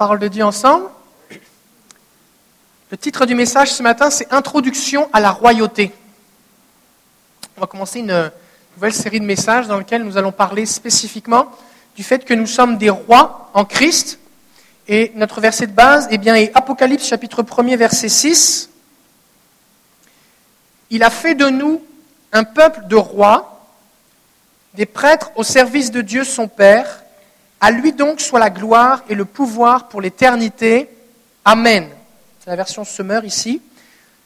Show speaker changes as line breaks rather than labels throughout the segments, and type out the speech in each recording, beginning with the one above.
parole de Dieu ensemble. Le titre du message ce matin, c'est Introduction à la royauté. On va commencer une nouvelle série de messages dans lequel nous allons parler spécifiquement du fait que nous sommes des rois en Christ. Et notre verset de base eh bien, est Apocalypse chapitre 1er verset 6. Il a fait de nous un peuple de rois, des prêtres au service de Dieu son Père. À lui donc soit la gloire et le pouvoir pour l'éternité. Amen. C'est la version Summer ici.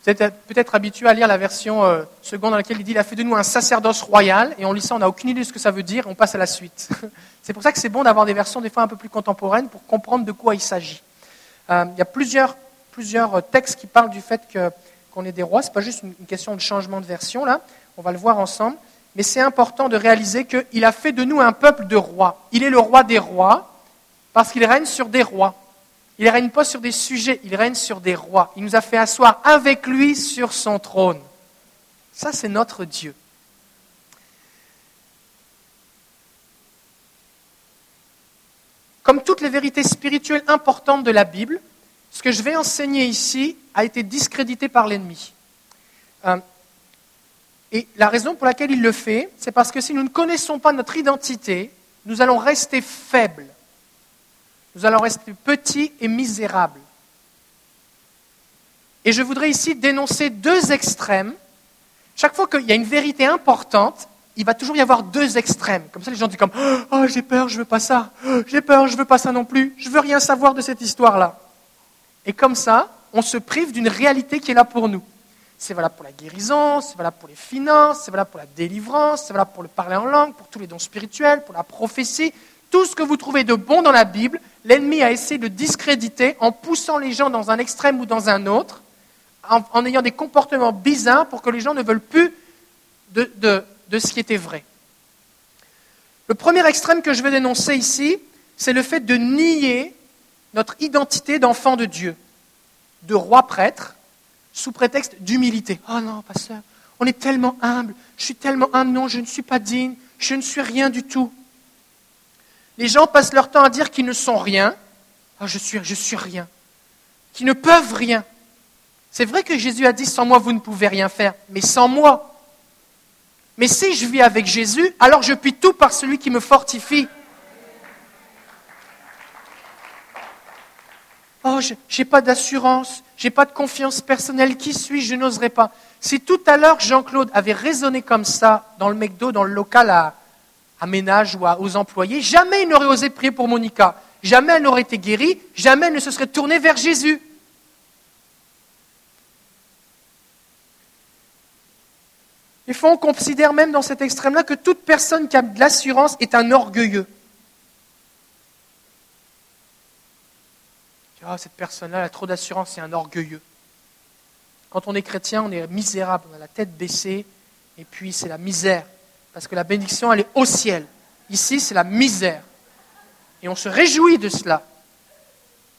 Vous êtes peut-être habitué à lire la version euh, seconde dans laquelle il dit Il a fait de nous un sacerdoce royal. Et on lit ça, on n'a aucune idée de ce que ça veut dire. On passe à la suite. c'est pour ça que c'est bon d'avoir des versions des fois un peu plus contemporaines pour comprendre de quoi il s'agit. Euh, il y a plusieurs, plusieurs textes qui parlent du fait qu'on est des rois. Ce n'est pas juste une question de changement de version là. On va le voir ensemble. Mais c'est important de réaliser qu'il a fait de nous un peuple de rois. Il est le roi des rois parce qu'il règne sur des rois. Il ne règne pas sur des sujets, il règne sur des rois. Il nous a fait asseoir avec lui sur son trône. Ça, c'est notre Dieu. Comme toutes les vérités spirituelles importantes de la Bible, ce que je vais enseigner ici a été discrédité par l'ennemi. Euh, et la raison pour laquelle il le fait, c'est parce que si nous ne connaissons pas notre identité, nous allons rester faibles. Nous allons rester petits et misérables. Et je voudrais ici dénoncer deux extrêmes. Chaque fois qu'il y a une vérité importante, il va toujours y avoir deux extrêmes. Comme ça, les gens disent comme Oh, j'ai peur, je veux pas ça. J'ai peur, je veux pas ça non plus. Je veux rien savoir de cette histoire-là. Et comme ça, on se prive d'une réalité qui est là pour nous. C'est valable pour la guérison, c'est valable pour les finances, c'est valable pour la délivrance, c'est valable pour le parler en langue, pour tous les dons spirituels, pour la prophétie. Tout ce que vous trouvez de bon dans la Bible, l'ennemi a essayé de discréditer en poussant les gens dans un extrême ou dans un autre, en, ayant des comportements bizarres pour que les gens ne veulent plus de, de ce qui était vrai. Le premier extrême que je vais dénoncer ici, c'est le fait de nier notre identité d'enfant de Dieu, de roi prêtre, sous prétexte d'humilité. Oh non, pasteur, on est tellement humble, je suis tellement humble, non, je ne suis pas digne, je ne suis rien du tout. Les gens passent leur temps à dire qu'ils ne sont rien. Oh, je suis, je suis rien. Qu'ils ne peuvent rien. C'est vrai que Jésus a dit sans moi vous ne pouvez rien faire, mais sans moi. Mais si je vis avec Jésus, alors je puis tout par celui qui me fortifie. Oh, je n'ai pas d'assurance, j'ai pas de confiance personnelle, qui suis-je, je n'oserais pas. Si tout à l'heure Jean-Claude avait raisonné comme ça dans le McDo, dans le local à, ménage ou aux employés, jamais il n'aurait osé prier pour Monica. Jamais elle n'aurait été guérie, jamais elle ne se serait tournée vers Jésus. Il faut on considère même dans cet extrême-là que toute personne qui a de l'assurance est un orgueilleux. Ah, cette personne-là a trop d'assurance, c'est un orgueilleux. Quand on est chrétien, on est misérable, on a la tête baissée, et puis c'est la misère. Parce que la bénédiction, elle est au ciel. Ici, c'est la misère. Et on se réjouit de cela.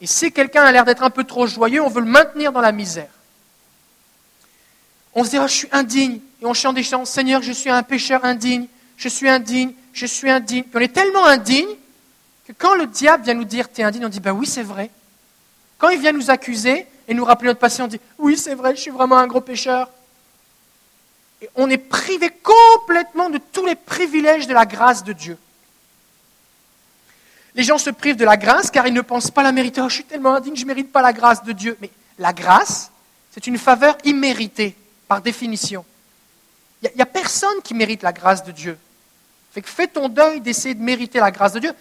Et si quelqu'un a l'air d'être un peu trop joyeux, on veut le maintenir dans la misère. On se dit, ah, je suis indigne. Et on chante des chants, Seigneur, je suis un pécheur indigne, je suis indigne, je suis indigne. Puis on est tellement indigne que quand le diable vient nous dire, tu es indigne, on dit, bah oui, c'est vrai. Quand il vient nous accuser et nous rappeler notre passé, on dit Oui, c'est vrai, je suis vraiment un gros pécheur. On est privé complètement de tous les privilèges de la grâce de Dieu. Les gens se privent de la grâce car ils ne pensent pas la mériter. Oh, je suis tellement indigne, je ne mérite pas la grâce de Dieu. Mais la grâce, c'est une faveur imméritée, par définition. Il n'y a, personne qui mérite la grâce de Dieu. Fais ton deuil d'essayer de mériter la grâce de Dieu.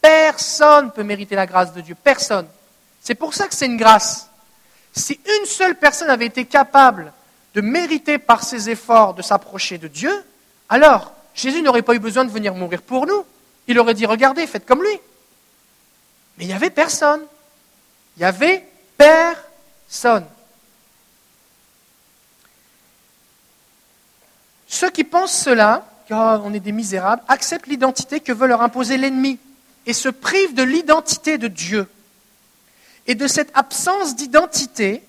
Personne ne peut mériter la grâce de Dieu. Personne. C'est pour ça que c'est une grâce. Si une seule personne avait été capable de mériter par ses efforts de s'approcher de Dieu, alors Jésus n'aurait pas eu besoin de venir mourir pour nous. Il aurait dit, regardez, faites comme lui. Mais il n'y avait personne. Il n'y avait personne. Ceux qui pensent cela, car on est des misérables, acceptent l'identité que veut leur imposer l'ennemi et se privent de l'identité de Dieu. Et de cette absence d'identité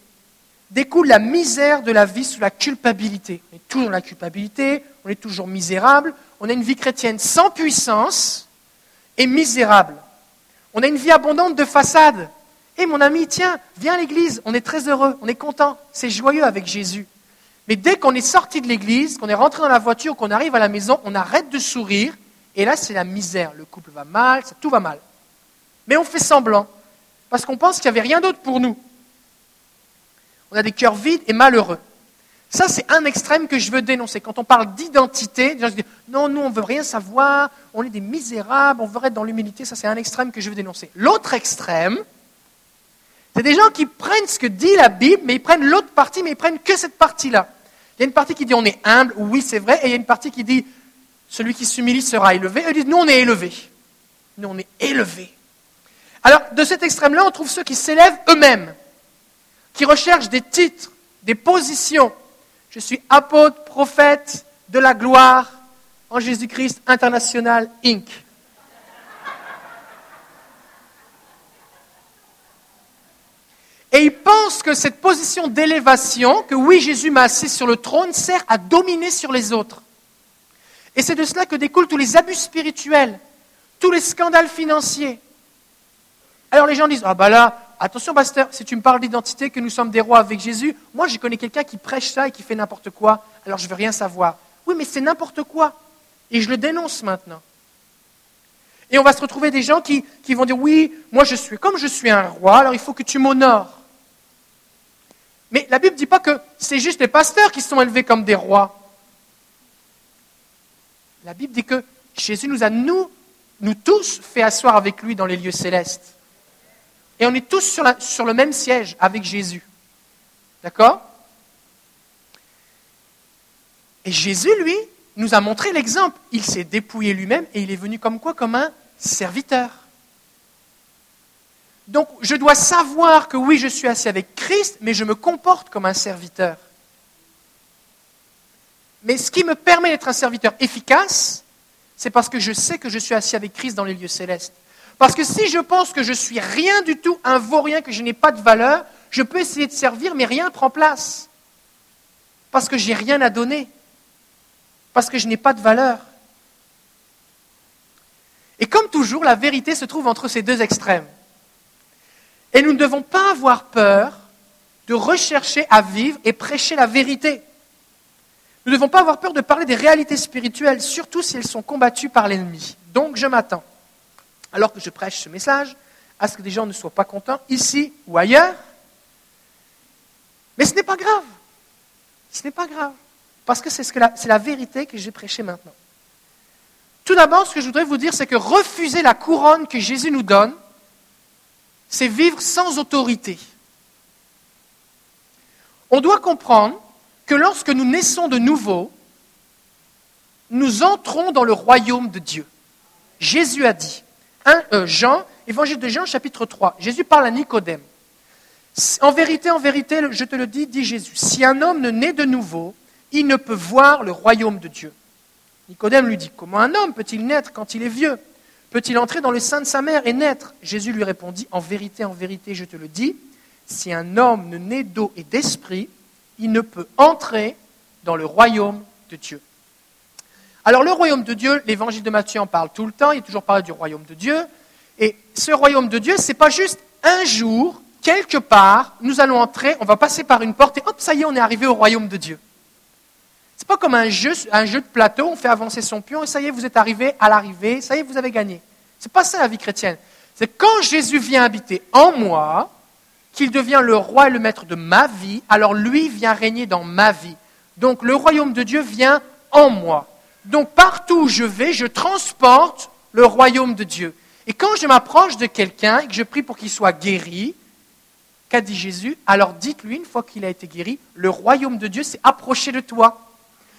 découle la misère de la vie sous la culpabilité. On est toujours dans la culpabilité, on est toujours misérable, on a une vie chrétienne sans puissance et misérable. On a une vie abondante de façade, Hé mon ami, tiens, viens à l'église, on est très heureux, on est content, c'est joyeux avec Jésus. Mais dès qu'on est sorti de l'église, qu'on est rentré dans la voiture, qu'on arrive à la maison, on arrête de sourire, et là c'est la misère. Le couple va mal, tout va mal. Mais on fait semblant, parce qu'on pense qu'il n'y avait rien d'autre pour nous. On a des cœurs vides et malheureux. Ça, c'est un extrême que je veux dénoncer. Quand on parle d'identité, les gens se disent non, nous, on ne veut rien savoir, on est des misérables, on veut être dans l'humilité. Ça, c'est un extrême que je veux dénoncer. L'autre extrême, c'est des gens qui prennent ce que dit la Bible, mais ils prennent l'autre partie, mais ils prennent que cette partie-là. Il y a une partie qui dit on est humble, oui, c'est vrai, et il y a une partie qui dit celui qui s'humilie sera élevé. Eux disent nous, on est élevés. Nous, on est élevés. Alors, de cet extrême-là, on trouve ceux qui s'élèvent eux-mêmes, qui recherchent des titres, des positions, je suis apôtre, prophète de la gloire en Jésus-Christ International Inc. Et il pense que cette position d'élévation, que oui, Jésus m'a assis sur le trône, sert à dominer sur les autres. Et c'est de cela que découlent tous les abus spirituels, tous les scandales financiers. Alors les gens disent, ah bah là, attention, pasteur, si tu me parles d'identité, que nous sommes des rois avec Jésus, moi, je connais quelqu'un qui prêche ça et qui fait n'importe quoi, alors je veux rien savoir. Oui, mais c'est n'importe quoi. Et je le dénonce maintenant. Et on va se retrouver des gens qui, qui vont dire, oui, moi, je suis, comme je suis un roi, alors il faut que tu m'honores. Mais la Bible ne dit pas que c'est juste les pasteurs qui sont élevés comme des rois. La Bible dit que Jésus nous a, nous, nous tous, fait asseoir avec lui dans les lieux célestes. Et on est tous sur, le même siège avec Jésus. D'accord? Et Jésus, lui, nous a montré l'exemple. Il s'est dépouillé lui-même et il est venu comme quoi? Comme un serviteur. Donc je dois savoir que oui, je suis assis avec Christ, mais je me comporte comme un serviteur. Mais ce qui me permet d'être un serviteur efficace, c'est parce que je sais que je suis assis avec Christ dans les lieux célestes. Parce que si je pense que je suis rien du tout, un vaurien, que je n'ai pas de valeur, je peux essayer de servir, mais rien ne prend place. Parce que j'ai rien à donner. Parce que je n'ai pas de valeur. Et comme toujours, la vérité se trouve entre ces deux extrêmes. Et nous ne devons pas avoir peur de rechercher à vivre et prêcher la vérité. Nous ne devons pas avoir peur de parler des réalités spirituelles, surtout si elles sont combattues par l'ennemi. Donc je m'attends alors que je prêche ce message, à ce que des gens ne soient pas contents, ici ou ailleurs. Mais ce n'est pas grave. Ce n'est pas grave. Parce que c'est la, la vérité que j'ai prêchée maintenant. Tout d'abord, ce que je voudrais vous dire, c'est que refuser la couronne que Jésus nous donne, c'est vivre sans autorité. On doit comprendre que lorsque nous naissons de nouveau, nous entrons dans le royaume de Dieu. Jésus a dit, euh, Jean, évangile de Jean, chapitre 3. Jésus parle à Nicodème. En vérité, en vérité, je te le dis, dit Jésus, si un homme ne naît de nouveau, il ne peut voir le royaume de Dieu. Nicodème lui dit, comment un homme peut-il naître quand il est vieux? Peut-il entrer dans le sein de sa mère et naître? Jésus lui répondit, en vérité, en vérité, je te le dis, si un homme ne naît d'eau et d'esprit, il ne peut entrer dans le royaume de Dieu. Alors le royaume de Dieu, l'évangile de Matthieu en parle tout le temps, il est toujours parlé du royaume de Dieu. Et ce royaume de Dieu, ce n'est pas juste un jour, quelque part, nous allons entrer, on va passer par une porte et hop, ça y est, on est arrivé au royaume de Dieu. Ce n'est pas comme un jeu, un jeu de plateau, on fait avancer son pion et ça y est, vous êtes arrivé à l'arrivée, ça y est, vous avez gagné. Ce n'est pas ça la vie chrétienne. C'est quand Jésus vient habiter en moi, qu'il devient le roi et le maître de ma vie, alors lui vient régner dans ma vie. Donc le royaume de Dieu vient en moi. Donc partout où je vais, je transporte le royaume de Dieu. Et quand je m'approche de quelqu'un et que je prie pour qu'il soit guéri, qu'a dit Jésus Alors dites-lui, une fois qu'il a été guéri, le royaume de Dieu s'est approché de toi.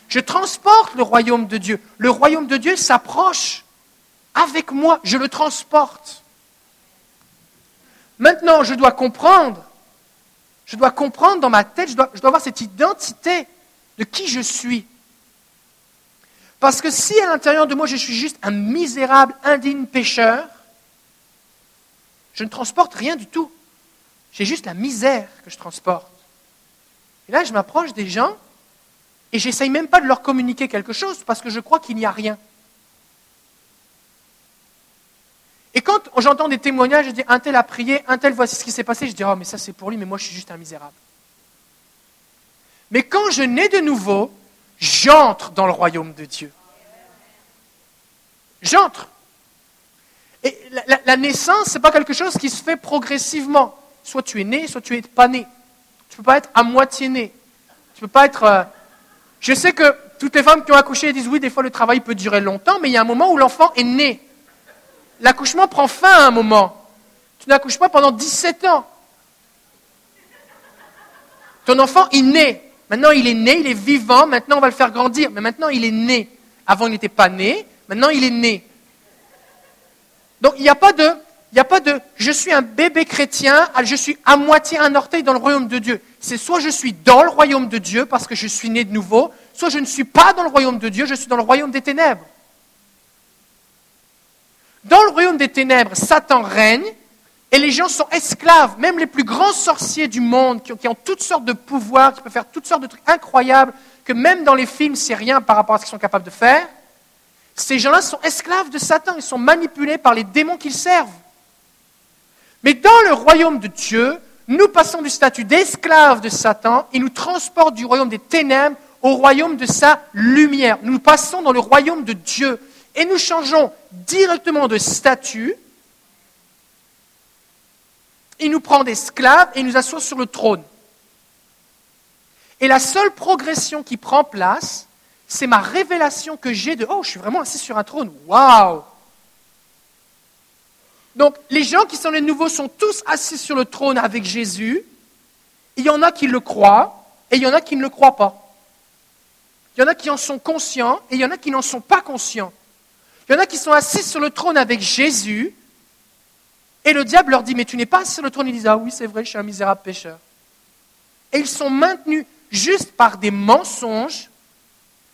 Je transporte le royaume de Dieu. Le royaume de Dieu s'approche avec moi. Je le transporte. Maintenant, je dois comprendre. Je dois comprendre dans ma tête, je dois, je dois avoir cette identité de qui je suis. Parce que si à l'intérieur de moi je suis juste un misérable, indigne pécheur, je ne transporte rien du tout. J'ai juste la misère que je transporte. Et là, je m'approche des gens et j'essaye même pas de leur communiquer quelque chose parce que je crois qu'il n'y a rien. Et quand j'entends des témoignages, je dis un tel a prié, un tel voici ce qui s'est passé, je dis oh mais ça c'est pour lui, mais moi je suis juste un misérable. Mais quand je nais de nouveau, j'entre dans le royaume de Dieu. J'entre. Et la, naissance, ce n'est pas quelque chose qui se fait progressivement. Soit tu es né, soit tu n'es pas né. Tu ne peux pas être à moitié né. Tu peux pas être. Euh, je sais que toutes les femmes qui ont accouché disent oui, des fois le travail peut durer longtemps, mais il y a un moment où l'enfant est né. L'accouchement prend fin à un moment. Tu n'accouches pas pendant 17 ans. Ton enfant est né. Maintenant, il est né, il est vivant. Maintenant, on va le faire grandir. Mais maintenant, il est né. Avant, il n'était pas né. Maintenant, il est né. Donc, il n'y a pas de, il n'y a pas de, je suis un bébé chrétien, je suis à moitié un orteil dans le royaume de Dieu. C'est soit je suis dans le royaume de Dieu parce que je suis né de nouveau, soit je ne suis pas dans le royaume de Dieu, je suis dans le royaume des ténèbres. Dans le royaume des ténèbres, Satan règne et les gens sont esclaves. Même les plus grands sorciers du monde qui ont, toutes sortes de pouvoirs, qui peuvent faire toutes sortes de trucs incroyables, que même dans les films, c'est rien par rapport à ce qu'ils sont capables de faire. Ces gens-là sont esclaves de Satan, ils sont manipulés par les démons qu'ils servent. Mais dans le royaume de Dieu, nous passons du statut d'esclave de Satan et nous transporte du royaume des ténèbres au royaume de sa lumière. Nous passons dans le royaume de Dieu et nous changeons directement de statut. Il nous prend d'esclaves et nous assoit sur le trône. Et la seule progression qui prend place, c'est ma révélation que j'ai de Oh, je suis vraiment assis sur un trône. Waouh Donc, les gens qui sont les nouveaux sont tous assis sur le trône avec Jésus. Il y en a qui le croient et il y en a qui ne le croient pas. Il y en a qui en sont conscients et il y en a qui n'en sont pas conscients. Il y en a qui sont assis sur le trône avec Jésus, et le diable leur dit, mais tu n'es pas sur le trône. Ils disent, ah oui, c'est vrai, je suis un misérable pécheur. Et ils sont maintenus juste par des mensonges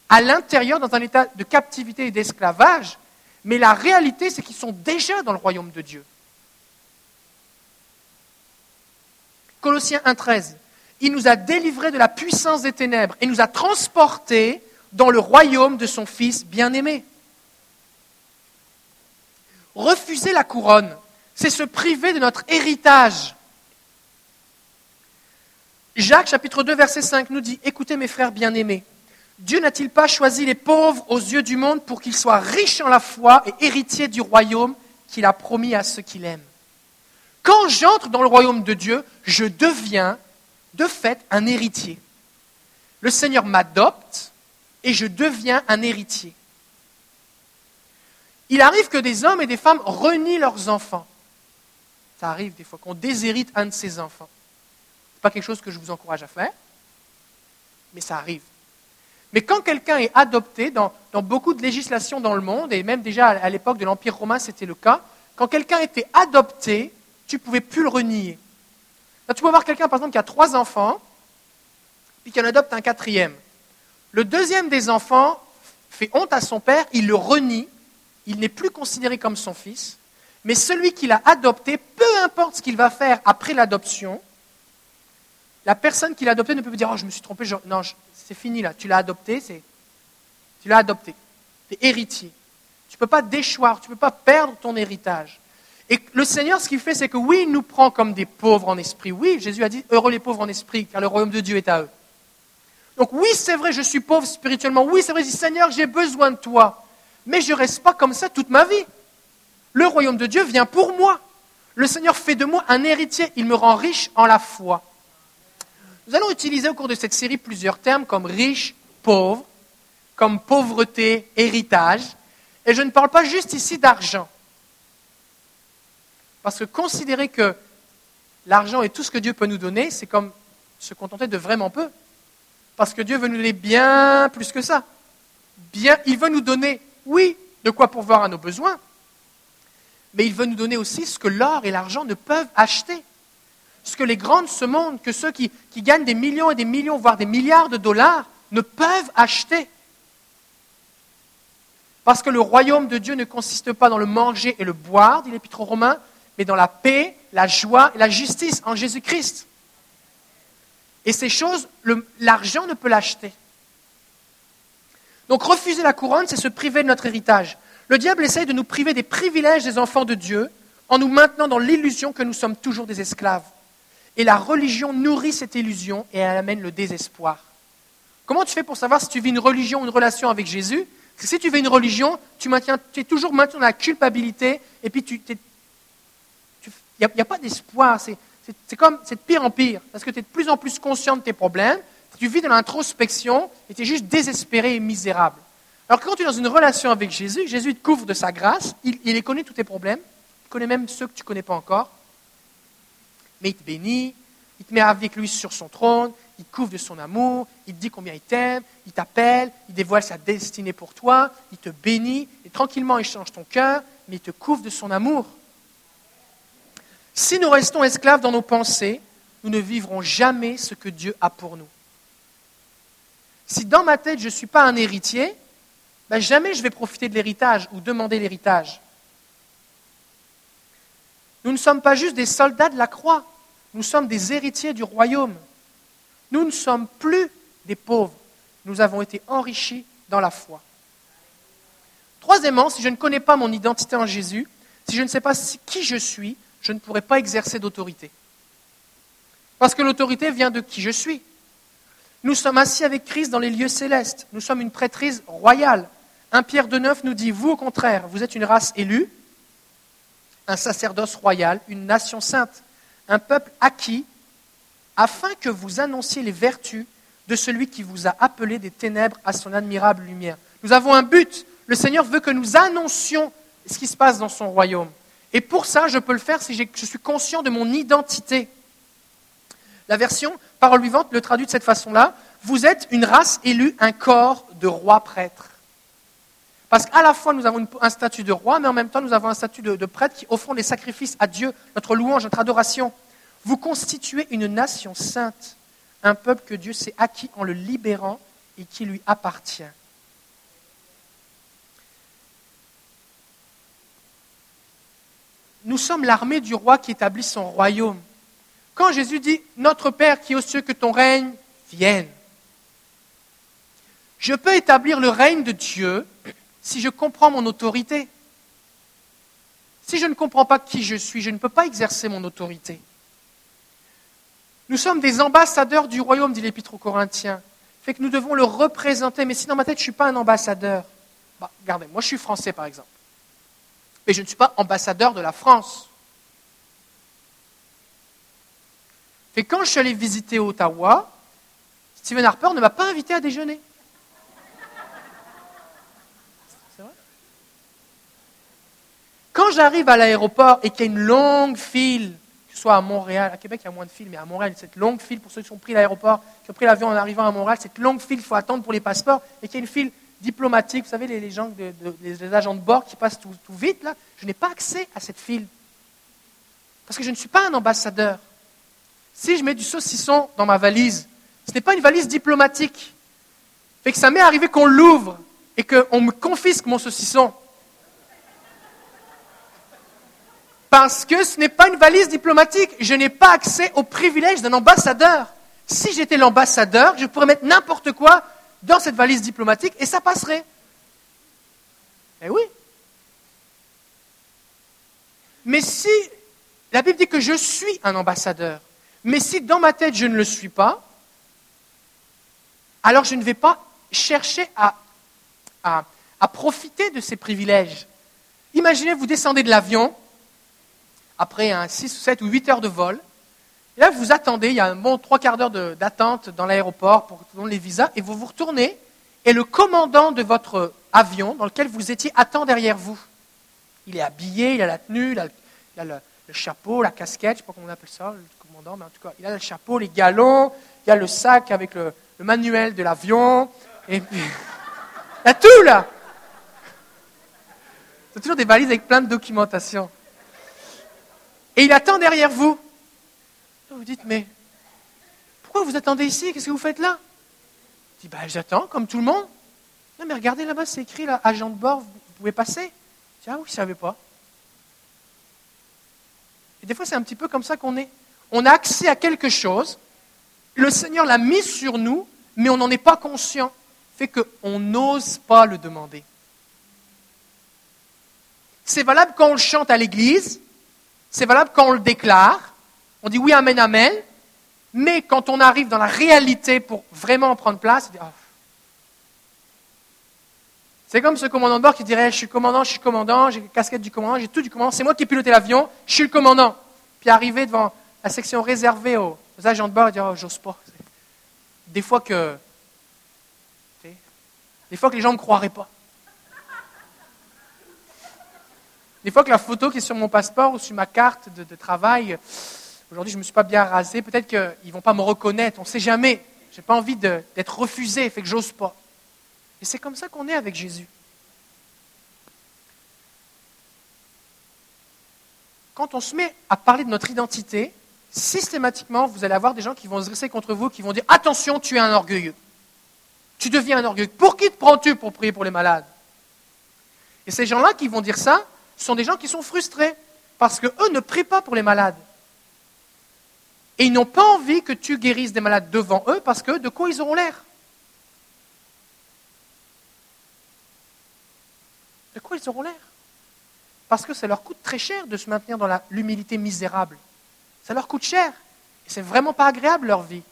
à l'intérieur dans un état de captivité et d'esclavage, mais la réalité, c'est qu'ils sont déjà dans le royaume de Dieu. Colossiens 1.13. Il nous a délivrés de la puissance des ténèbres et nous a transportés dans le royaume de son Fils bien-aimé. Refuser la couronne, c'est se priver de notre héritage. Jacques chapitre 2 verset 5 nous dit, écoutez mes frères bien-aimés, Dieu n'a-t-il pas choisi les pauvres aux yeux du monde pour qu'ils soient riches en la foi et héritiers du royaume qu'il a promis à ceux qu'il aime? Quand j'entre dans le royaume de Dieu, je deviens de fait un héritier. Le Seigneur m'adopte et je deviens un héritier. Il arrive que des hommes et des femmes renient leurs enfants. Ça arrive des fois qu'on déshérite un de ses enfants. Ce n'est pas quelque chose que je vous encourage à faire, mais ça arrive. Mais quand quelqu'un est adopté, dans, beaucoup de législations dans le monde, et même déjà à, l'époque de l'Empire romain, c'était le cas, quand quelqu'un était adopté, tu ne pouvais plus le renier. tu peux voir quelqu'un, par exemple, qui a trois enfants, puis qui en adopte un quatrième. Le deuxième des enfants fait honte à son père, il le renie, il n'est plus considéré comme son fils, mais celui qui l'a adopté, peu importe ce qu'il va faire après l'adoption, la personne qui l'a adopté ne peut pas dire Oh, je me suis trompé, non, c'est fini là, tu l'as adopté. Tu l'as adopté. Tu es héritier. Tu ne peux pas déchoir, tu ne peux pas perdre ton héritage. Et le Seigneur, ce qu'il fait, c'est que oui, il nous prend comme des pauvres en esprit. Oui, Jésus a dit Heureux les pauvres en esprit, car le royaume de Dieu est à eux. Donc oui, c'est vrai, je suis pauvre spirituellement. Oui, c'est vrai, je dis Seigneur, j'ai besoin de toi mais je ne reste pas comme ça toute ma vie. Le royaume de Dieu vient pour moi. Le Seigneur fait de moi un héritier, il me rend riche en la foi. Nous allons utiliser au cours de cette série plusieurs termes comme riche, pauvre, comme pauvreté, héritage. Et je ne parle pas juste ici d'argent. Parce que considérer que l'argent est tout ce que Dieu peut nous donner, c'est comme se contenter de vraiment peu. Parce que Dieu veut nous donner bien plus que ça. Bien, il veut nous donner oui, de quoi pourvoir à nos besoins, mais il veut nous donner aussi ce que l'or et l'argent ne peuvent acheter. Ce que les grands de ce monde, que ceux qui, gagnent des millions et des millions, voire des milliards de dollars, ne peuvent acheter. Parce que le royaume de Dieu ne consiste pas dans le manger et le boire, dit l'Épître aux Romains, mais dans la paix, la joie et la justice en Jésus-Christ. Et ces choses, l'argent ne peut l'acheter. Donc refuser la couronne, c'est se priver de notre héritage. Le diable essaye de nous priver des privilèges des enfants de Dieu en nous maintenant dans l'illusion que nous sommes toujours des esclaves. Et la religion nourrit cette illusion et elle amène le désespoir. Comment tu fais pour savoir si tu vis une religion ou une relation avec Jésus? Parce que si tu vis une religion, tu, maintiens, es toujours maintenant dans la culpabilité et puis tu il n'y a, pas d'espoir. C'est comme, c'est de pire en pire, parce que tu es de plus en plus conscient de tes problèmes, tu vis dans l'introspection et tu es juste désespéré et misérable. Alors quand tu es dans une relation avec Jésus, Jésus te couvre de sa grâce, il, il connaît tous tes problèmes, il connaît même ceux que tu ne connais pas encore, mais il te bénit, il te met avec lui sur son trône, il couvre de son amour, il te dit combien il t'aime, il t'appelle, il dévoile sa destinée pour toi, il te bénit, et tranquillement il change ton cœur, mais il te couvre de son amour. Si nous restons esclaves dans nos pensées, nous ne vivrons jamais ce que Dieu a pour nous. Si dans ma tête je ne suis pas un héritier, ben jamais je vais profiter de l'héritage ou demander l'héritage. Nous ne sommes pas juste des soldats de la croix, nous sommes des héritiers du royaume. Nous ne sommes plus des pauvres, nous avons été enrichis dans la foi. Troisièmement, si je ne connais pas mon identité en Jésus, si je ne sais pas qui je suis, je ne pourrai pas exercer d'autorité. Parce que l'autorité vient de qui je suis. Nous sommes assis avec Christ dans les lieux célestes. Nous sommes une prêtrise royale. Un Pierre de Neuf nous dit, vous au contraire, vous êtes une race élue, un sacerdoce royal, une nation sainte, un peuple acquis, afin que vous annonciez les vertus de celui qui vous a appelé des ténèbres à son admirable lumière. Nous avons un but. Le Seigneur veut que nous annoncions ce qui se passe dans son royaume. Et pour ça, je peux le faire si je suis conscient de mon identité. La version parole vivante le traduit de cette façon-là. Vous êtes une race élue, un corps de rois prêtres. Parce qu'à la fois, nous avons un statut de roi, mais en même temps, nous avons un statut de, prêtre qui offrons des sacrifices à Dieu, notre louange, notre adoration. Vous constituez une nation sainte, un peuple que Dieu s'est acquis en le libérant et qui lui appartient. nous sommes l'armée du roi qui établit son royaume. Quand Jésus dit Notre Père qui est aux cieux, que ton règne vienne, je peux établir le règne de Dieu si je comprends mon autorité. Si je ne comprends pas qui je suis, je ne peux pas exercer mon autorité. Nous sommes des ambassadeurs du royaume, dit l'Épître aux Corinthiens. Fait que nous devons le représenter. Mais si dans ma tête, je ne suis pas un ambassadeur, bah, regardez, moi je suis français par exemple mais je ne suis pas ambassadeur de la France. Et quand je suis allé visiter Ottawa, Stephen Harper ne m'a pas invité à déjeuner. C'est vrai Quand j'arrive à l'aéroport et qu'il y a une longue file, que ce soit à Montréal, à Québec il y a moins de files, mais à Montréal, cette longue file pour ceux qui ont pris l'aéroport, qui ont pris l'avion en arrivant à Montréal, cette longue file, il faut attendre pour les passeports, et qu'il y a une file diplomatique, vous savez, les, gens, les agents de bord qui passent tout, vite, là, je n'ai pas accès à cette file. Parce que je ne suis pas un ambassadeur. Si je mets du saucisson dans ma valise, ce n'est pas une valise diplomatique. Fait que ça m'est arrivé qu'on l'ouvre et qu'on me confisque mon saucisson. Parce que ce n'est pas une valise diplomatique. Je n'ai pas accès aux privilèges d'un ambassadeur. Si j'étais l'ambassadeur, je pourrais mettre n'importe quoi dans cette valise diplomatique et ça passerait. Eh oui. Mais si, la Bible dit que je suis un ambassadeur, mais si dans ma tête je ne le suis pas, alors je ne vais pas chercher à, à, profiter de ces privilèges. Imaginez, vous descendez de l'avion, après un 6 ou 7 ou 8 heures de vol, et là, vous attendez, il y a un bon trois quarts d'heure d'attente dans l'aéroport pour les visas, et vous vous retournez, et le commandant de votre avion dans lequel vous étiez attend derrière vous. Il est habillé, il a la tenue, il a, le, chapeau, la casquette, je ne sais pas comment on appelle ça, le commandant, mais en tout cas, il a le chapeau, les galons, il y a le sac avec le, manuel de l'avion, et puis, il y a tout là C'est toujours des valises avec plein de documentation. Et il attend derrière vous. Vous dites, mais pourquoi vous attendez ici? Qu'est-ce que vous faites là? Je dis, ben, j'attends, comme tout le monde. Non, mais regardez là-bas, c'est écrit, là, agent de bord, vous pouvez passer. Je dis, ah oui, je ne savais pas. Et des fois, c'est un petit peu comme ça qu'on est. On a accès à quelque chose, le Seigneur l'a mis sur nous, mais on n'en est pas conscient. Fait qu'on n'ose pas le demander. C'est valable quand on le chante à l'église, c'est valable quand on le déclare, on dit oui, amen, amen, mais quand on arrive dans la réalité pour vraiment en prendre place, oh. c'est comme ce commandant de bord qui dirait Je suis commandant, je suis commandant, j'ai la casquette du commandant, j'ai tout du commandant, c'est moi qui ai piloté l'avion, je suis le commandant. Puis arriver devant la section réservée aux, agents de bord, il dit oh, J'ose pas. Des fois que. Des fois que les gens ne croiraient pas. Des fois que la photo qui est sur mon passeport ou sur ma carte de, travail, aujourd'hui je ne me suis pas bien rasé, peut-être qu'ils ne vont pas me reconnaître, on ne sait jamais. Je n'ai pas envie d'être refusé, fait que j'ose pas. Et c'est comme ça qu'on est avec Jésus. Quand on se met à parler de notre identité, systématiquement, vous allez avoir des gens qui vont se dresser contre vous, qui vont dire Attention, tu es un orgueilleux. Tu deviens un orgueilleux. Pour qui te prends-tu pour prier pour les malades? Et ces gens-là qui vont dire ça, ce sont des gens qui sont frustrés parce qu'eux ne prient pas pour les malades. Et ils n'ont pas envie que tu guérisses des malades devant eux parce que de quoi ils auront l'air De quoi ils auront l'air? Parce que ça leur coûte très cher de se maintenir dans l'humilité misérable. Ça leur coûte cher. Et c'est vraiment pas agréable leur vie.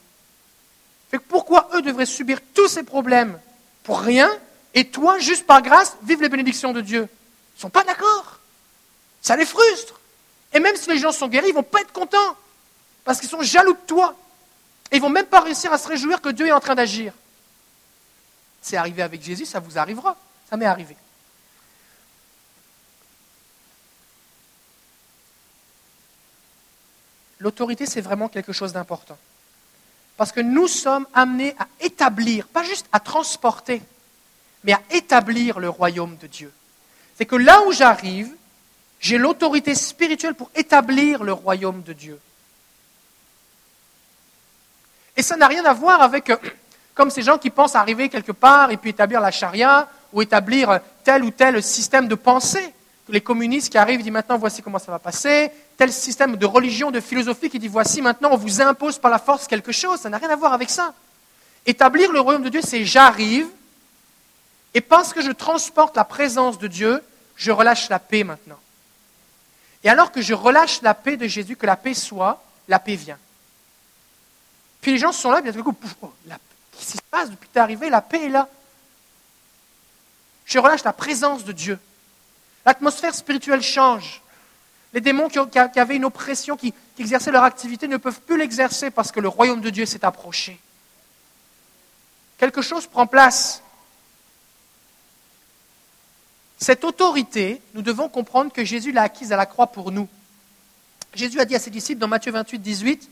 Fait que pourquoi eux devraient subir tous ces problèmes pour rien et toi, juste par grâce, vivre les bénédictions de Dieu? Ne sont pas d'accord. Ça les frustre. Et même si les gens sont guéris, ils ne vont pas être contents. Parce qu'ils sont jaloux de toi. Et ils ne vont même pas réussir à se réjouir que Dieu est en train d'agir. C'est arrivé avec Jésus, ça vous arrivera. Ça m'est arrivé. L'autorité, c'est vraiment quelque chose d'important. Parce que nous sommes amenés à établir, pas juste à transporter, mais à établir le royaume de Dieu c'est que là où j'arrive, j'ai l'autorité spirituelle pour établir le royaume de Dieu. Et ça n'a rien à voir avec, euh, comme ces gens qui pensent arriver quelque part et puis établir la charia ou établir tel ou tel système de pensée. Les communistes qui arrivent disent maintenant voici comment ça va passer, tel système de religion, de philosophie qui dit voici maintenant on vous impose par la force quelque chose, ça n'a rien à voir avec ça. Établir le royaume de Dieu, c'est j'arrive, et parce que je transporte la présence de Dieu, je relâche la paix maintenant. Et alors que je relâche la paix de Jésus, que la paix soit, la paix vient. Puis les gens sont là, bien tout coup, oh, qu'est-ce qui se passe depuis que tu es arrivé? La paix est là. Je relâche la présence de Dieu. L'atmosphère spirituelle change. Les démons qui, avaient une oppression, qui exerçaient leur activité, ne peuvent plus l'exercer parce que le royaume de Dieu s'est approché. Quelque chose prend place. Cette autorité, nous devons comprendre que Jésus l'a acquise à la croix pour nous. Jésus a dit à ses disciples dans Matthieu 28, 18,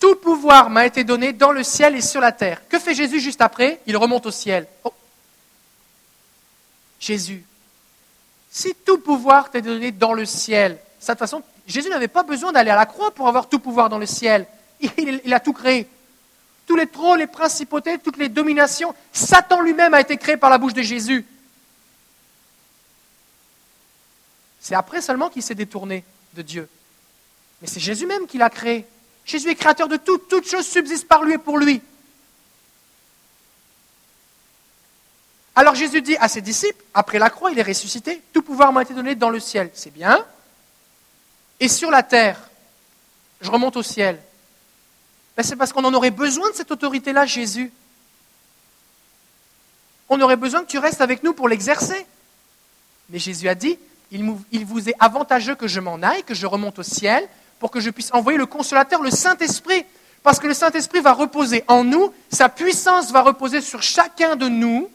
Tout pouvoir m'a été donné dans le ciel et sur la terre. Que fait Jésus juste après? Il remonte au ciel. Oh. Jésus, si tout pouvoir t'est donné dans le ciel, de toute façon, Jésus n'avait pas besoin d'aller à la croix pour avoir tout pouvoir dans le ciel. Il, il a tout créé. Tous les trônes, les principautés, toutes les dominations, Satan lui-même a été créé par la bouche de Jésus. C'est après seulement qu'il s'est détourné de Dieu. Mais c'est Jésus même qui l'a créé. Jésus est créateur de tout. Toute chose subsiste par lui et pour lui. Alors Jésus dit à ses disciples, après la croix, il est ressuscité, tout pouvoir m'a été donné dans le ciel. C'est bien. Et sur la terre, je remonte au ciel. Ben, c'est parce qu'on en aurait besoin de cette autorité-là, Jésus. On aurait besoin que tu restes avec nous pour l'exercer. Mais Jésus a dit, il vous est avantageux que je m'en aille, que je remonte au ciel, pour que je puisse envoyer le consolateur, le Saint-Esprit. Parce que le Saint-Esprit va reposer en nous, sa puissance va reposer sur chacun de nous.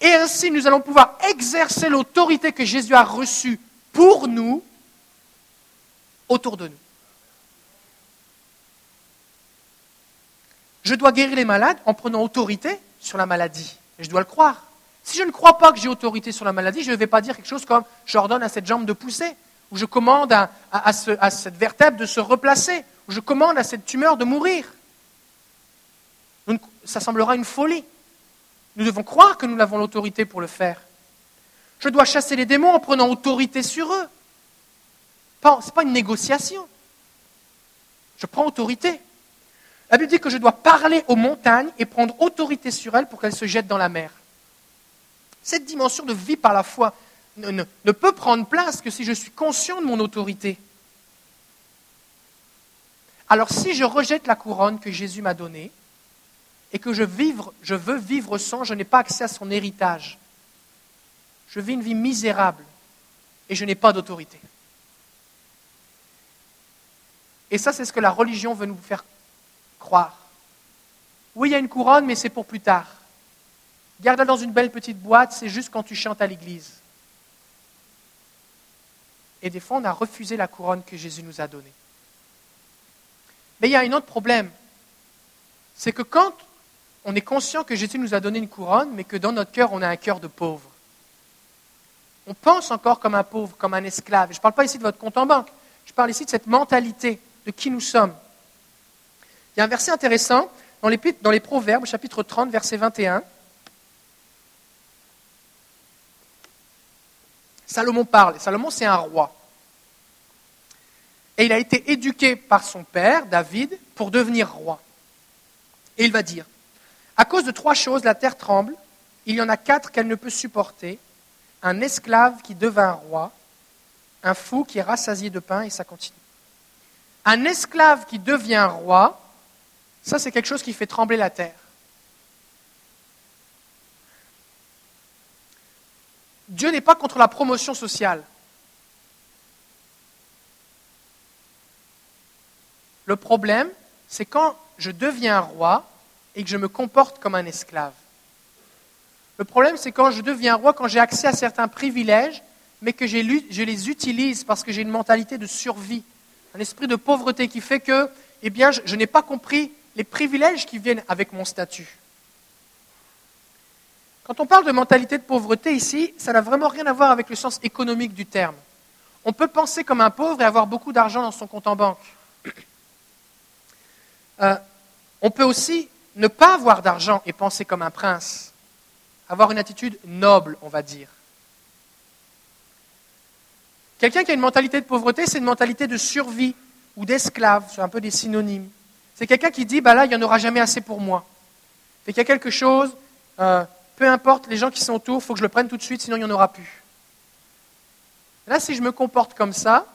Et ainsi, nous allons pouvoir exercer l'autorité que Jésus a reçue pour nous autour de nous. Je dois guérir les malades en prenant autorité sur la maladie. Je dois le croire. Si je ne crois pas que j'ai autorité sur la maladie, je ne vais pas dire quelque chose comme j'ordonne à cette jambe de pousser, ou je commande à, cette vertèbre de se replacer, ou je commande à cette tumeur de mourir. Ça semblera une folie. Nous devons croire que nous avons l'autorité pour le faire. Je dois chasser les démons en prenant autorité sur eux. Ce n'est pas une négociation. Je prends autorité. La Bible dit que je dois parler aux montagnes et prendre autorité sur elles pour qu'elles se jettent dans la mer. Cette dimension de vie par la foi, ne, peut prendre place que si je suis conscient de mon autorité. Alors si je rejette la couronne que Jésus m'a donnée et que je, veux vivre sans, je n'ai pas accès à son héritage. Je vis une vie misérable et je n'ai pas d'autorité. Et ça, c'est ce que la religion veut nous faire croire. Oui, il y a une couronne, mais c'est pour plus tard. Garde-la dans une belle petite boîte, c'est juste quand tu chantes à l'église. Et des fois, on a refusé la couronne que Jésus nous a donnée. Mais il y a un autre problème. C'est que quand on est conscient que Jésus nous a donné une couronne, mais que dans notre cœur, on a un cœur de pauvre, on pense encore comme un pauvre, comme un esclave. je ne parle pas ici de votre compte en banque, je parle ici de cette mentalité de qui nous sommes. Il y a un verset intéressant dans les, dans les Proverbes, chapitre 30, verset 21. Salomon parle. Salomon, c'est un roi. Et il a été éduqué par son père, David, pour devenir roi. Et il va dire, à cause de trois choses, la terre tremble. Il y en a quatre qu'elle ne peut supporter. Un esclave qui devint roi, un fou qui est rassasié de pain, et ça continue. Un esclave qui devient roi, ça c'est quelque chose qui fait trembler la terre. Dieu n'est pas contre la promotion sociale. Le problème, c'est quand je deviens roi et que je me comporte comme un esclave. Le problème, c'est quand je deviens roi, quand j'ai accès à certains privilèges, mais que je les utilise parce que j'ai une mentalité de survie, un esprit de pauvreté qui fait que, eh je n'ai pas compris les privilèges qui viennent avec mon statut. Quand on parle de mentalité de pauvreté ici, ça n'a vraiment rien à voir avec le sens économique du terme. On peut penser comme un pauvre et avoir beaucoup d'argent dans son compte en banque. Euh, on peut aussi ne pas avoir d'argent et penser comme un prince, avoir une attitude noble, on va dire. Quelqu'un qui a une mentalité de pauvreté, c'est une mentalité de survie ou d'esclave, c'est un peu des synonymes. C'est quelqu'un qui dit, bah là, il n'y en aura jamais assez pour moi. Fait qu'il y a quelque chose, euh, peu importe les gens qui sont autour, il faut que je le prenne tout de suite, sinon il n'y en aura plus. Là, si je me comporte comme ça,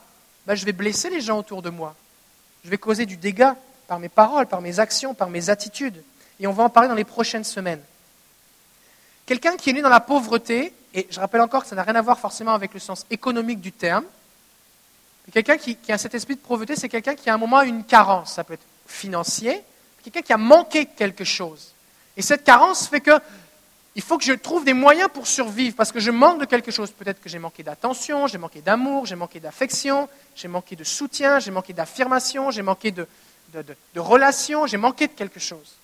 bah, je vais blesser les gens autour de moi. Je vais causer du dégât par mes paroles, par mes actions, par mes attitudes. Et on va en parler dans les prochaines semaines. Quelqu'un qui est né dans la pauvreté, et je rappelle encore que ça n'a rien à voir forcément avec le sens économique du terme, quelqu'un qui, qui, a cet esprit de pauvreté, c'est quelqu'un qui à un moment a une carence. Ça peut être financier, quelqu'un qui a manqué quelque chose. Et cette carence fait que il faut que je trouve des moyens pour survivre parce que je manque de quelque chose. Peut-être que j'ai manqué d'attention, j'ai manqué d'amour, j'ai manqué d'affection, j'ai manqué de soutien, j'ai manqué d'affirmation, j'ai manqué de, de, relations, j'ai manqué de quelque chose.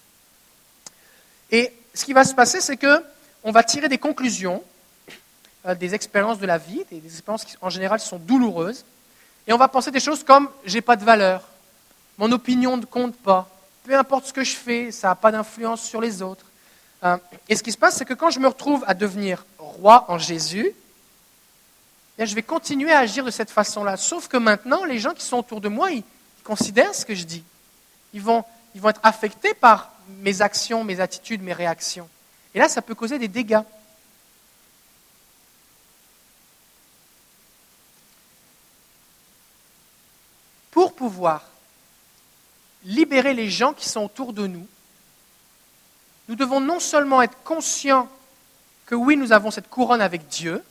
Et ce qui va se passer, c'est qu'on va tirer des conclusions euh, des expériences de la vie, des, expériences qui en général sont douloureuses, et on va penser des choses comme j'ai pas de valeur, mon opinion ne compte pas, peu importe ce que je fais, ça n'a pas d'influence sur les autres. Euh, et ce qui se passe, c'est que quand je me retrouve à devenir roi en Jésus, eh je vais continuer à agir de cette façon-là. Sauf que maintenant, les gens qui sont autour de moi, ils considèrent ce que je dis ils vont, ils vont être affectés par mes actions, mes attitudes, mes réactions. Et là, ça peut causer des dégâts. Pour pouvoir libérer les gens qui sont autour de nous, nous devons non seulement être conscients que oui, nous avons cette couronne avec Dieu,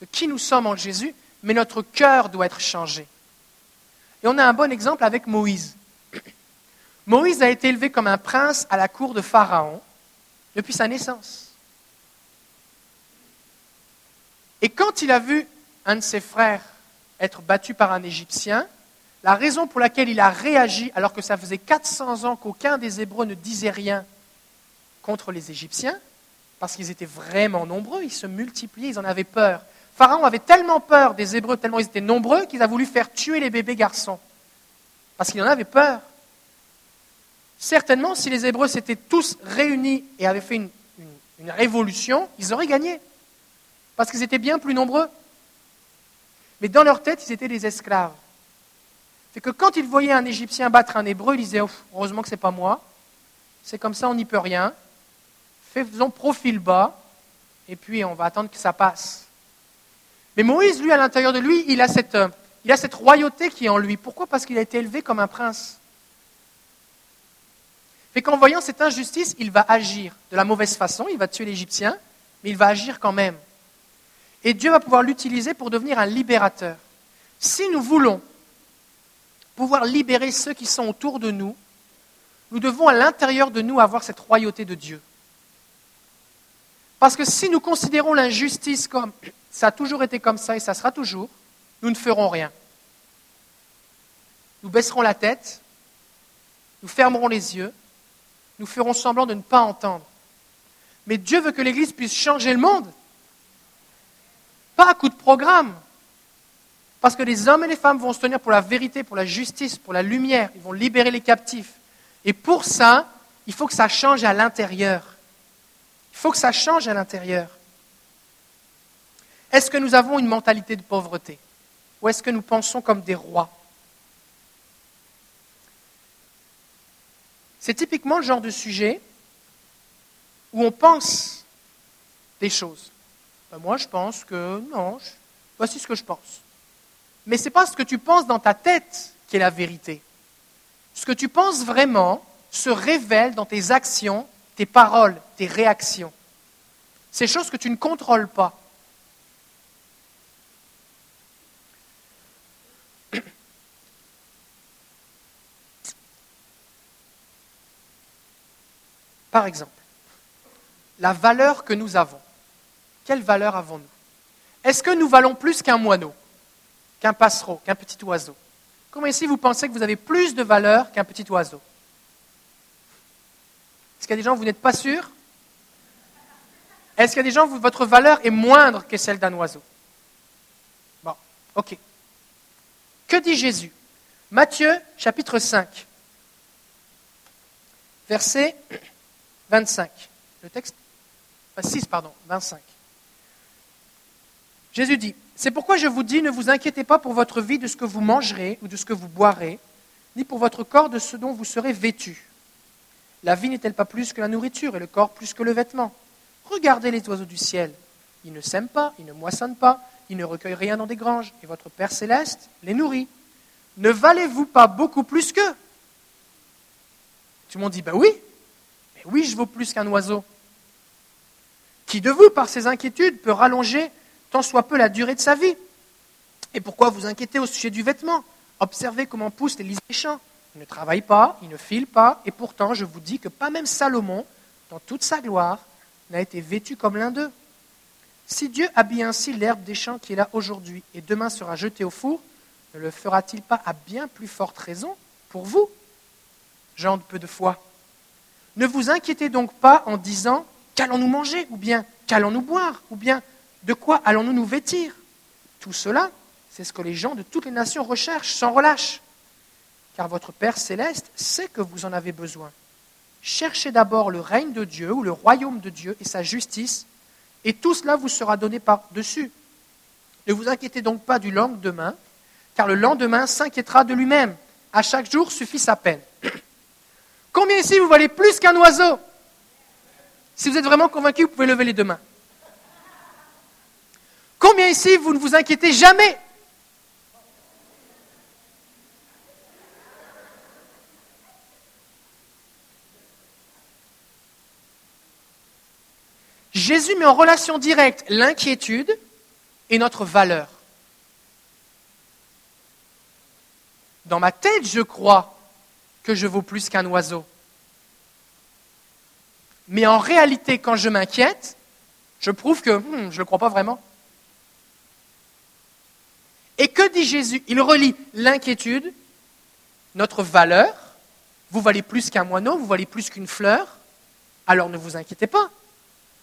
de qui nous sommes en Jésus, mais notre cœur doit être changé. Et on a un bon exemple avec Moïse. Moïse a été élevé comme un prince à la cour de Pharaon depuis sa naissance. Et quand il a vu un de ses frères être battu par un Égyptien, la raison pour laquelle il a réagi, alors que ça faisait 400 ans qu'aucun des Hébreux ne disait rien contre les Égyptiens, parce qu'ils étaient vraiment nombreux, ils se multipliaient, ils en avaient peur. Pharaon avait tellement peur des Hébreux, tellement ils étaient nombreux, qu'il a voulu faire tuer les bébés garçons, parce qu'il en avait peur. Certainement, si les Hébreux s'étaient tous réunis et avaient fait une, révolution, ils auraient gagné. Parce qu'ils étaient bien plus nombreux. Mais dans leur tête, ils étaient des esclaves. C'est que quand ils voyaient un Égyptien battre un Hébreu, ils disaient Heureusement que ce n'est pas moi. C'est comme ça, on n'y peut rien. Faisons profil bas, et puis on va attendre que ça passe. Mais Moïse, lui, à l'intérieur de lui, il a cette, euh, il a cette royauté qui est en lui. Pourquoi? Parce qu'il a été élevé comme un prince. Et qu'en voyant cette injustice, il va agir de la mauvaise façon, il va tuer l'Égyptien, mais il va agir quand même. Et Dieu va pouvoir l'utiliser pour devenir un libérateur. Si nous voulons pouvoir libérer ceux qui sont autour de nous, nous devons à l'intérieur de nous avoir cette royauté de Dieu. Parce que si nous considérons l'injustice comme ça a toujours été comme ça et ça sera toujours, nous ne ferons rien. Nous baisserons la tête, nous fermerons les yeux, nous ferons semblant de ne pas entendre. Mais Dieu veut que l'Église puisse changer le monde. Pas à coup de programme. Parce que les hommes et les femmes vont se tenir pour la vérité, pour la justice, pour la lumière. Ils vont libérer les captifs. Et pour ça, il faut que ça change à l'intérieur. Il faut que ça change à l'intérieur. Est-ce que nous avons une mentalité de pauvreté? Ou est-ce que nous pensons comme des rois? C'est typiquement le genre de sujet où on pense des choses. Ben, moi, je pense que non, voici ce que je pense. Mais ce n'est pas ce que tu penses dans ta tête qui est la vérité. Ce que tu penses vraiment se révèle dans tes actions, tes paroles, tes réactions. Ces choses que tu ne contrôles pas. Par exemple, la valeur que nous avons. Quelle valeur avons-nous? Est-ce que nous valons plus qu'un moineau, qu'un passereau, qu'un petit oiseau? Comment ici vous pensez que vous avez plus de valeur qu'un petit oiseau? Est-ce qu'il y a des gens vous n'êtes pas sûrs? Est-ce qu'il y a des gens où votre valeur est moindre que celle d'un oiseau? Bon, ok. Que dit Jésus? Matthieu chapitre 5, verset 25. Le texte 6, pardon, 25. Jésus dit, C'est pourquoi je vous dis, ne vous inquiétez pas pour votre vie de ce que vous mangerez ou de ce que vous boirez, ni pour votre corps de ce dont vous serez vêtu. La vie n'est-elle pas plus que la nourriture et le corps plus que le vêtement? Regardez les oiseaux du ciel. Ils ne sèment pas, ils ne moissonnent pas, ils ne recueillent rien dans des granges, et votre Père céleste les nourrit. Ne valez-vous pas beaucoup plus qu'eux? Tout le monde dit, ben oui, mais oui, je vaux plus qu'un oiseau. Qui de vous, par ses inquiétudes, peut rallonger tant soit peu la durée de sa vie? Et pourquoi vous inquiétez au sujet du vêtement? Observez comment poussent les lys des champs. Ils ne travaillent pas, ils ne filent pas, et pourtant je vous dis que pas même Salomon, dans toute sa gloire, n'a été vêtu comme l'un d'eux. Si Dieu habille ainsi l'herbe des champs qui est là aujourd'hui et demain sera jetée au four, ne le fera-t-il pas à bien plus forte raison pour vous Gens de peu de foi? Ne vous inquiétez donc pas en disant Qu'allons-nous manger Ou bien qu'allons-nous boire Ou bien de quoi allons-nous nous vêtir? Tout cela, c'est ce que les gens de toutes les nations recherchent sans relâche. Car votre Père céleste sait que vous en avez besoin. Cherchez d'abord le règne de Dieu ou le royaume de Dieu et sa justice, et tout cela vous sera donné par-dessus. Ne vous inquiétez donc pas du lendemain, car le lendemain s'inquiétera de lui-même. À chaque jour suffit sa peine. Combien ici vous valez plus qu'un oiseau? Si vous êtes vraiment convaincu, vous pouvez lever les deux mains. Combien ici, vous ne vous inquiétez jamais? Jésus met en relation directe l'inquiétude et notre valeur. Dans ma tête, je crois que je vaux plus qu'un oiseau. Mais en réalité, quand je m'inquiète, je prouve que hmm, je ne le crois pas vraiment. Et que dit Jésus? Il relie l'inquiétude, notre valeur. Vous valez plus qu'un moineau, vous valez plus qu'une fleur. Alors ne vous inquiétez pas.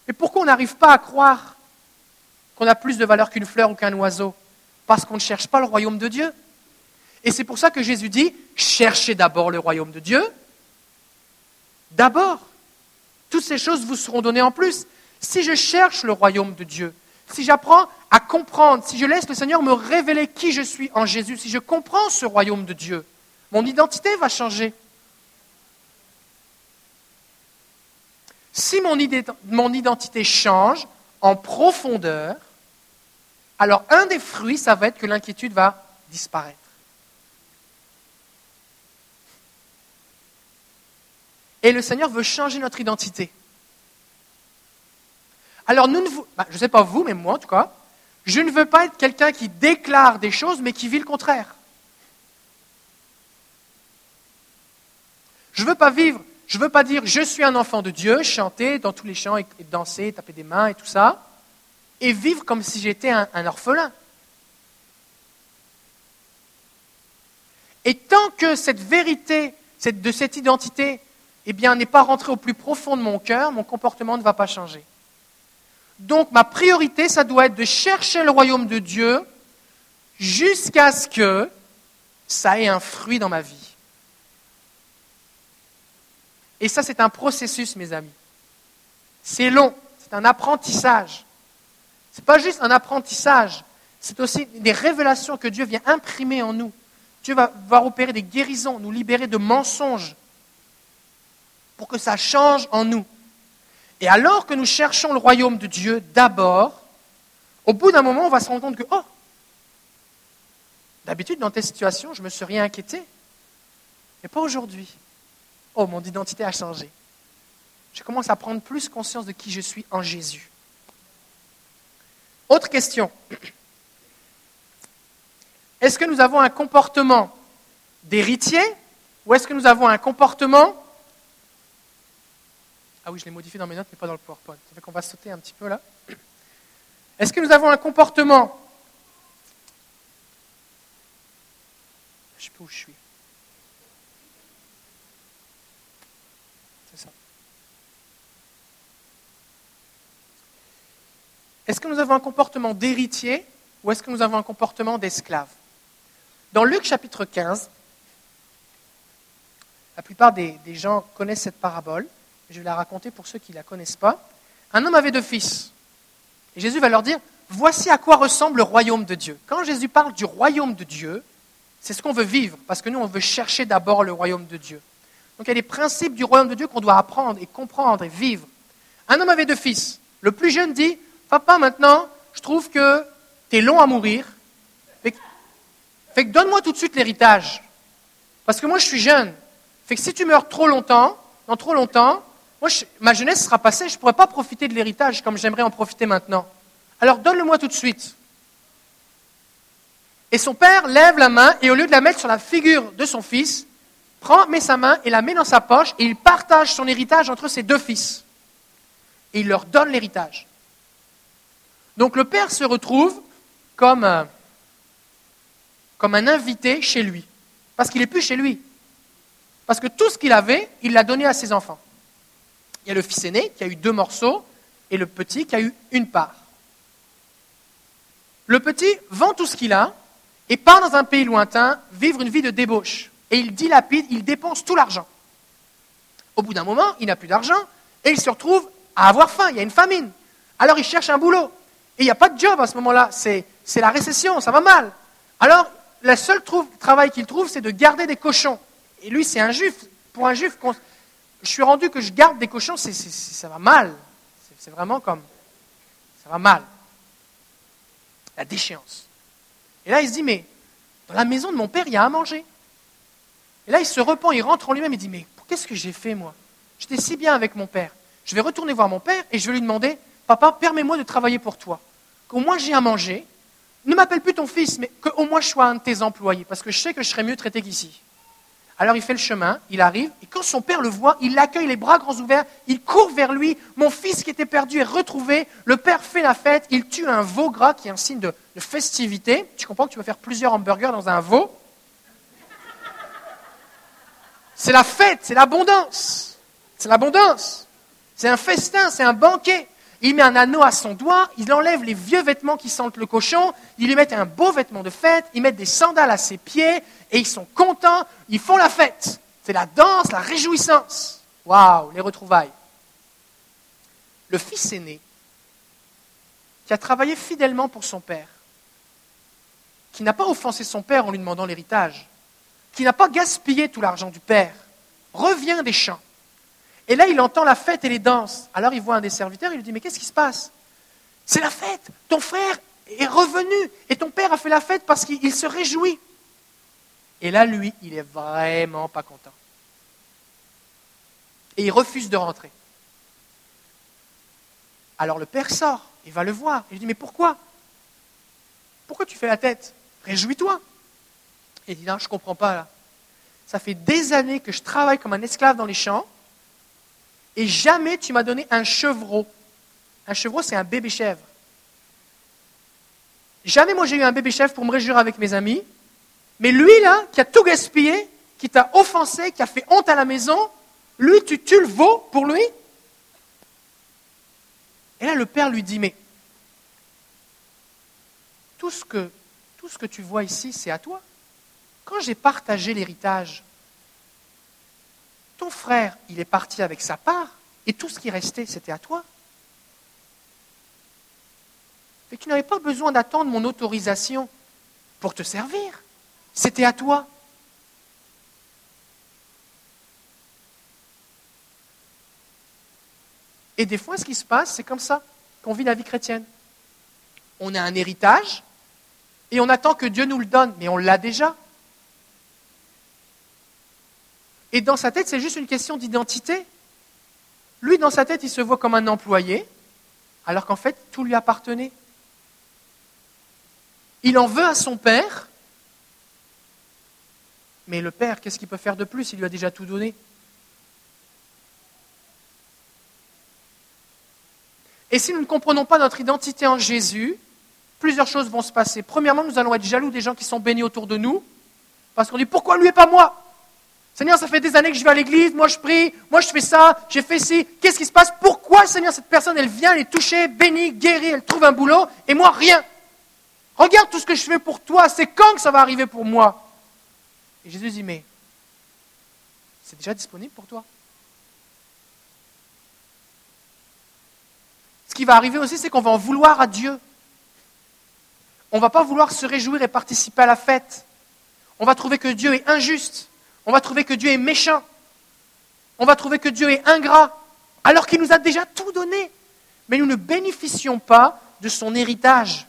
Mais pourquoi on n'arrive pas à croire qu'on a plus de valeur qu'une fleur ou qu'un oiseau? Parce qu'on ne cherche pas le royaume de Dieu. Et c'est pour ça que Jésus dit, cherchez d'abord le royaume de Dieu. D'abord. Toutes ces choses vous seront données en plus. Si je cherche le royaume de Dieu, si j'apprends à comprendre, si je laisse le Seigneur me révéler qui je suis en Jésus, si je comprends ce royaume de Dieu, mon identité va changer. Si mon, identité change en profondeur, alors un des fruits, ça va être que l'inquiétude va disparaître. Et le Seigneur veut changer notre identité. Alors, nous bah, je ne sais pas vous, mais moi en tout cas, je ne veux pas être quelqu'un qui déclare des choses, mais qui vit le contraire. Je ne veux pas vivre, je ne veux pas dire je suis un enfant de Dieu, chanter dans tous les chants et, danser, taper des mains et tout ça, et vivre comme si j'étais un, orphelin. Et tant que cette vérité de cette identité eh bien, n'est pas rentrée au plus profond de mon cœur, mon comportement ne va pas changer. Donc ma priorité, ça doit être de chercher le royaume de Dieu jusqu'à ce que ça ait un fruit dans ma vie. Et ça, c'est un processus, mes amis. C'est long, c'est un apprentissage. Ce n'est pas juste un apprentissage, c'est aussi des révélations que Dieu vient imprimer en nous. Dieu va, va opérer des guérisons, nous libérer de mensonges pour que ça change en nous. Et alors que nous cherchons le royaume de Dieu d'abord, au bout d'un moment, on va se rendre compte que, oh, d'habitude, dans telle situation, je me serais inquiété, mais pas aujourd'hui oh, mon identité a changé. Je commence à prendre plus conscience de qui je suis en Jésus. Autre question. Est-ce que nous avons un comportement d'héritier ou est-ce que nous avons un comportement... Ah oui, je l'ai modifié dans mes notes, mais pas dans le PowerPoint. Ça fait qu'on va sauter un petit peu là. Est-ce que nous avons un comportement... Je sais pas où je suis. Est-ce que nous avons un comportement d'héritier ou est-ce que nous avons un comportement d'esclave? Dans Luc chapitre 15, la plupart des, gens connaissent cette parabole. Je vais la raconter pour ceux qui ne la connaissent pas. Un homme avait deux fils. Jésus va leur dire, voici à quoi ressemble le royaume de Dieu. Quand Jésus parle du royaume de Dieu, c'est ce qu'on veut vivre, parce que nous, on veut chercher d'abord le royaume de Dieu. Donc il y a des principes du royaume de Dieu qu'on doit apprendre et comprendre et vivre. Un homme avait deux fils. Le plus jeune dit, Papa, maintenant, je trouve que tu es long à mourir. Fait que, donne-moi tout de suite l'héritage. Parce que moi, je suis jeune. Fait que si tu meurs trop longtemps, dans trop longtemps, ma jeunesse sera passée, je ne pourrai pas profiter de l'héritage comme j'aimerais en profiter maintenant. Alors donne-le-moi tout de suite. Et son père lève la main et au lieu de la mettre sur la figure de son fils, prend, met sa main et la met dans sa poche et il partage son héritage entre ses deux fils. Et il leur donne l'héritage. Donc le père se retrouve comme, un, comme un invité chez lui, parce qu'il n'est plus chez lui. Parce que tout ce qu'il avait, il l'a donné à ses enfants. Il y a le fils aîné qui a eu deux morceaux et le petit qui a eu une part. Le petit vend tout ce qu'il a et part dans un pays lointain vivre une vie de débauche. Et il dilapide, il dépense tout l'argent. Au bout d'un moment, il n'a plus d'argent et il se retrouve à avoir faim, il y a une famine. Alors il cherche un boulot. Et il n'y a pas de job à ce moment-là. C'est, la récession, ça va mal. Alors, le seul travail qu'il trouve, c'est de garder des cochons. Et lui, c'est un juif. Pour un juif, je suis rendu que je garde des cochons, ça va mal. C'est, vraiment comme. Ça va mal. La déchéance. Et là, il se dit, mais dans la maison de mon père, il y a à manger. Et là, il se repent, il rentre en lui-même, il dit, mais qu'est-ce que j'ai fait, moi? J'étais si bien avec mon père. Je vais retourner voir mon père et je vais lui demander, Papa, permets-moi de travailler pour toi. Qu'au moins j'ai à manger. Ne m'appelle plus ton fils, mais qu'au moins je sois un de tes employés, parce que je sais que je serai mieux traité qu'ici. Alors il fait le chemin, il arrive, et quand son père le voit, il l'accueille les bras grands ouverts, il court vers lui, mon fils qui était perdu est retrouvé, le père fait la fête, il tue un veau gras qui est un signe de, de festivité. Tu comprends que tu peux faire plusieurs hamburgers dans un veau? C'est la fête, c'est l'abondance. C'est l'abondance. C'est un festin, c'est un banquet il met un anneau à son doigt, il enlève les vieux vêtements qui sentent le cochon, il lui met un beau vêtement de fête, ils mettent des sandales à ses pieds, et ils sont contents, ils font la fête. C'est la danse, la réjouissance. Waouh, les retrouvailles. Le fils aîné, qui a travaillé fidèlement pour son père, qui n'a pas offensé son père en lui demandant l'héritage, qui n'a pas gaspillé tout l'argent du père, revient des champs et là, il entend la fête et les danses. Alors il voit un des serviteurs, il lui dit, mais qu'est-ce qui se passe? C'est la fête. Ton frère est revenu. Et ton père a fait la fête parce qu'il se réjouit. Et là, lui, il est vraiment pas content. Et il refuse de rentrer. Alors le père sort, il va le voir. Il lui dit, mais pourquoi? Pourquoi tu fais la tête? Réjouis-toi. Et il dit, non, je ne comprends pas là. Ça fait des années que je travaille comme un esclave dans les champs, et jamais tu m'as donné un chevreau. Un chevreau, c'est un bébé chèvre. Jamais moi j'ai eu un bébé chèvre pour me réjouir avec mes amis, mais lui là, qui a tout gaspillé, qui t'a offensé, qui a fait honte à la maison, lui, tu, tu le vaux pour lui? Et là, le père lui dit, mais tout ce que, tout ce que tu vois ici, c'est à toi. Quand j'ai partagé l'héritage, ton frère, il est parti avec sa part, et tout ce qui restait, c'était à toi. Et tu n'avais pas besoin d'attendre mon autorisation pour te servir. C'était à toi. Et des fois, ce qui se passe, c'est comme ça qu'on vit la vie chrétienne. On a un héritage et on attend que Dieu nous le donne, mais on l'a déjà. Et dans sa tête, c'est juste une question d'identité. Lui, dans sa tête, il se voit comme un employé, alors qu'en fait, tout lui appartenait. Il en veut à son père, mais le père, qu'est-ce qu'il peut faire de plus? Il lui a déjà tout donné. Et si nous ne comprenons pas notre identité en Jésus, plusieurs choses vont se passer. Premièrement, nous allons être jaloux des gens qui sont bénis autour de nous, parce qu'on dit pourquoi lui et pas moi? Seigneur, ça fait des années que je vais à l'église, moi je prie, moi je fais ça, j'ai fait ci. Qu'est-ce qui se passe? Pourquoi, Seigneur, cette personne, elle vient, elle est touchée, bénie, guérie, elle trouve un boulot, et moi rien? Regarde tout ce que je fais pour toi, c'est quand que ça va arriver pour moi? Et Jésus dit, mais c'est déjà disponible pour toi. Ce qui va arriver aussi, c'est qu'on va en vouloir à Dieu. On ne va pas vouloir se réjouir et participer à la fête. On va trouver que Dieu est injuste. On va trouver que Dieu est méchant. On va trouver que Dieu est ingrat, alors qu'il nous a déjà tout donné. Mais nous ne bénéficions pas de son héritage.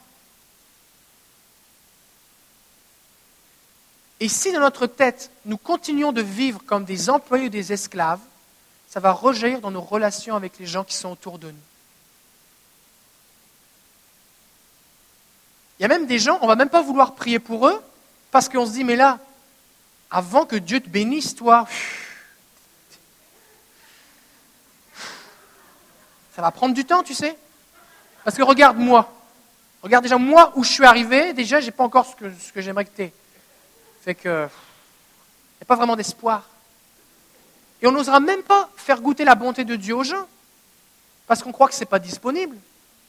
Et si dans notre tête, nous continuons de vivre comme des employés ou des esclaves, ça va rejaillir dans nos relations avec les gens qui sont autour de nous. Il y a même des gens, on ne va même pas vouloir prier pour eux, parce qu'on se dit, mais là, avant que Dieu te bénisse, toi, ça va prendre du temps, tu sais. Parce que regarde moi. Regarde déjà moi où je suis arrivé, déjà, je n'ai pas encore ce que, ce que j'aimerais que tu aies. Fait que, il n'y a pas vraiment d'espoir. Et on n'osera même pas faire goûter la bonté de Dieu aux gens. Parce qu'on croit que ce n'est pas disponible.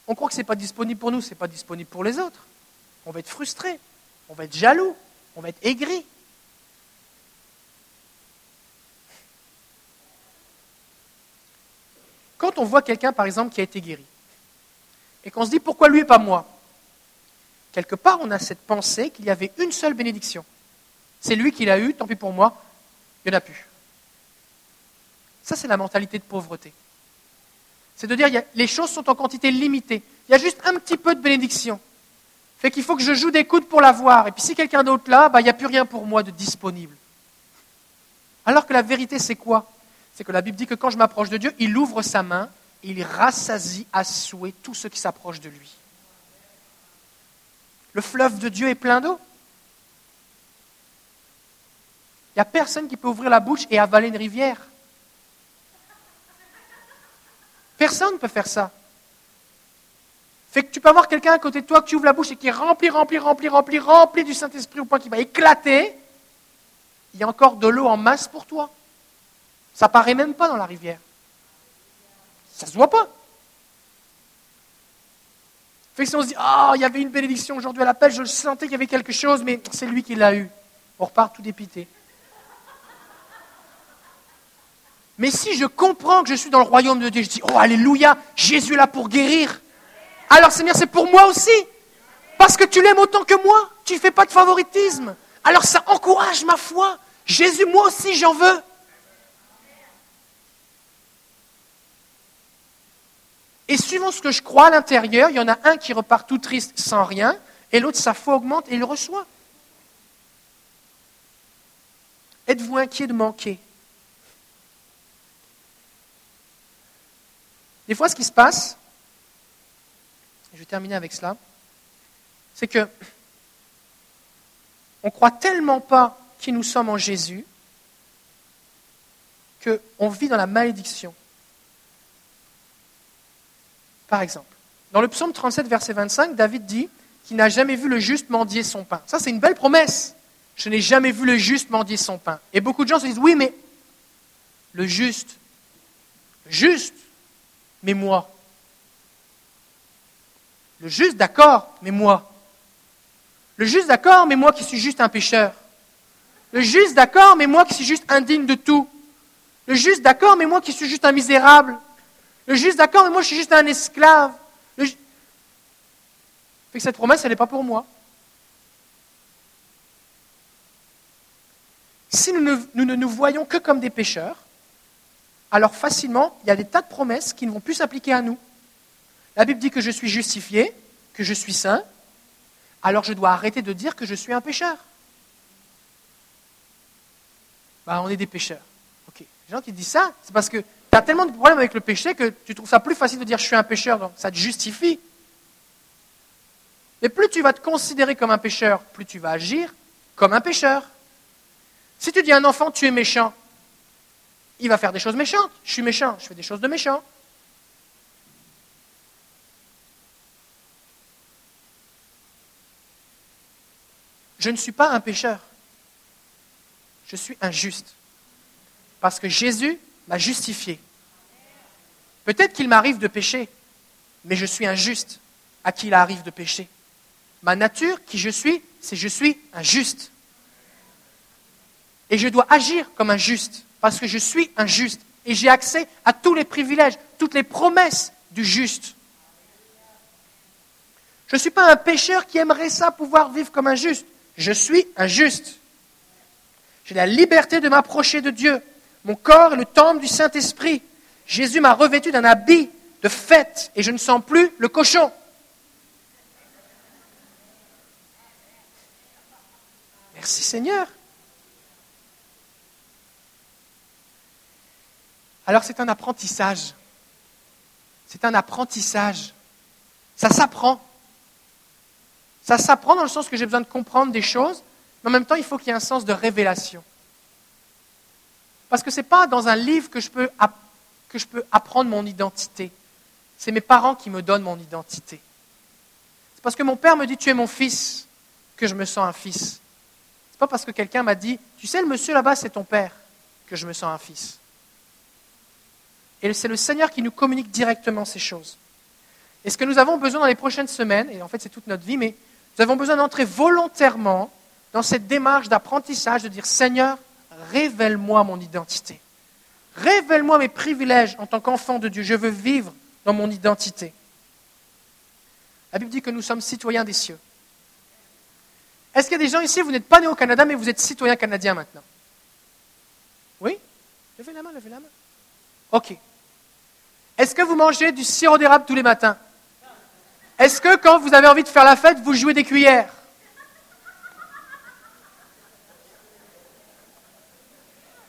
On croit que ce n'est pas disponible pour nous, ce n'est pas disponible pour les autres on va être frustré, on va être jaloux, on va être aigri. Quand on voit quelqu'un, par exemple, qui a été guéri, et qu'on se dit pourquoi lui et pas moi, quelque part on a cette pensée qu'il y avait une seule bénédiction. C'est lui qui l'a eu, tant pis pour moi, il n'y en a plus. Ça, c'est la mentalité de pauvreté. C'est de dire les choses sont en quantité limitée. Il y a juste un petit peu de bénédiction. Fait qu'il faut que je joue des coudes pour l'avoir. Et puis si quelqu'un d'autre là, bah, il n'y a plus rien pour moi de disponible. Alors que la vérité, c'est quoi? C'est que la Bible dit que quand je m'approche de Dieu, il ouvre sa main et il rassasie à souhait tous ceux qui s'approchent de lui. Le fleuve de Dieu est plein d'eau. Il n'y a personne qui peut ouvrir la bouche et avaler une rivière. Personne ne peut faire ça. Fait que tu peux avoir quelqu'un à côté de toi que tu ouvres la bouche et qui est rempli, rempli, rempli, rempli, rempli du Saint-Esprit au point qu'il va éclater. Il y a encore de l'eau en masse pour toi. Ça paraît même pas dans la rivière. Ça se voit pas. Fait que si on se dit, ah, il y avait une bénédiction aujourd'hui à l'appel, je sentais qu'il y avait quelque chose, mais c'est lui qui l'a eu. On repart tout dépité. Mais si je comprends que je suis dans le royaume de Dieu, je dis, oh, alléluia, Jésus est là pour guérir. Alors Seigneur, c'est pour moi aussi. Parce que tu l'aimes autant que moi. Tu ne fais pas de favoritisme. Alors ça encourage ma foi. Jésus, moi aussi, j'en veux. Et suivant ce que je crois à l'intérieur, il y en a un qui repart tout triste sans rien, et l'autre, sa foi augmente et il reçoit. Êtes-vous inquiet de manquer? Des fois, ce qui se passe, je vais terminer avec cela, c'est que on croit tellement pas qui nous sommes en Jésus qu'on vit dans la malédiction. Par exemple, dans le psaume 37, verset 25, David dit qu'il n'a jamais vu le juste mendier son pain. Ça, c'est une belle promesse. Je n'ai jamais vu le juste mendier son pain. Et beaucoup de gens se disent, oui, mais le juste, juste, mais moi. Le juste, d'accord, mais moi. Le juste, d'accord, mais moi qui suis juste un pécheur. Le juste, d'accord, mais moi qui suis juste indigne de tout. Le juste, d'accord, mais moi qui suis juste un misérable. Le juste, d'accord, mais moi je suis juste un esclave. Que cette promesse, elle n'est pas pour moi. Si nous ne, nous ne nous voyons que comme des pécheurs, alors facilement, il y a des tas de promesses qui ne vont plus s'appliquer à nous. La Bible dit que je suis justifié, que je suis saint, alors je dois arrêter de dire que je suis un pécheur. Bah, on est des pécheurs. Ok. Les gens qui disent ça, c'est parce que tu as tellement de problèmes avec le péché que tu trouves ça plus facile de dire je suis un pécheur, donc ça te justifie. Et plus tu vas te considérer comme un pécheur, plus tu vas agir comme un pécheur. Si tu dis à un enfant tu es méchant, il va faire des choses méchantes. Je suis méchant, je fais des choses de méchant. Je ne suis pas un pécheur. Je suis injuste. Parce que Jésus m'a justifié. Peut-être qu'il m'arrive de pécher, mais je suis injuste à qui il arrive de pécher. Ma nature, qui je suis, c'est je suis injuste. Et je dois agir comme un juste, parce que je suis un juste. Et j'ai accès à tous les privilèges, toutes les promesses du juste. Je ne suis pas un pécheur qui aimerait ça pouvoir vivre comme un juste. Je suis un juste. J'ai la liberté de m'approcher de Dieu. Mon corps est le temple du Saint-Esprit. Jésus m'a revêtu d'un habit de fête et je ne sens plus le cochon. Merci Seigneur. Alors c'est un apprentissage. C'est un apprentissage. Ça s'apprend. Ça s'apprend dans le sens que j'ai besoin de comprendre des choses, mais en même temps, il faut qu'il y ait un sens de révélation. Parce que ce n'est pas dans un livre que je, peux que je peux apprendre mon identité. C'est mes parents qui me donnent mon identité. C'est parce que mon père me dit tu es mon fils que je me sens un fils. Ce n'est pas parce que quelqu'un m'a dit tu sais le monsieur là-bas c'est ton père que je me sens un fils. Et c'est le Seigneur qui nous communique directement ces choses. Et ce que nous avons besoin dans les prochaines semaines, et en fait c'est toute notre vie, mais nous avons besoin d'entrer volontairement dans cette démarche d'apprentissage, de dire Seigneur, révèle-moi mon identité. Révèle-moi mes privilèges en tant qu'enfant de Dieu. Je veux vivre dans mon identité. La Bible dit que nous sommes citoyens des cieux. Est-ce qu'il y a des gens ici, vous n'êtes pas nés au Canada, mais vous êtes citoyens canadiens maintenant? Oui? Levez la main, levez la main. Ok. Est-ce que vous mangez du sirop d'érable tous les matins? Est-ce que quand vous avez envie de faire la fête, vous jouez des cuillères?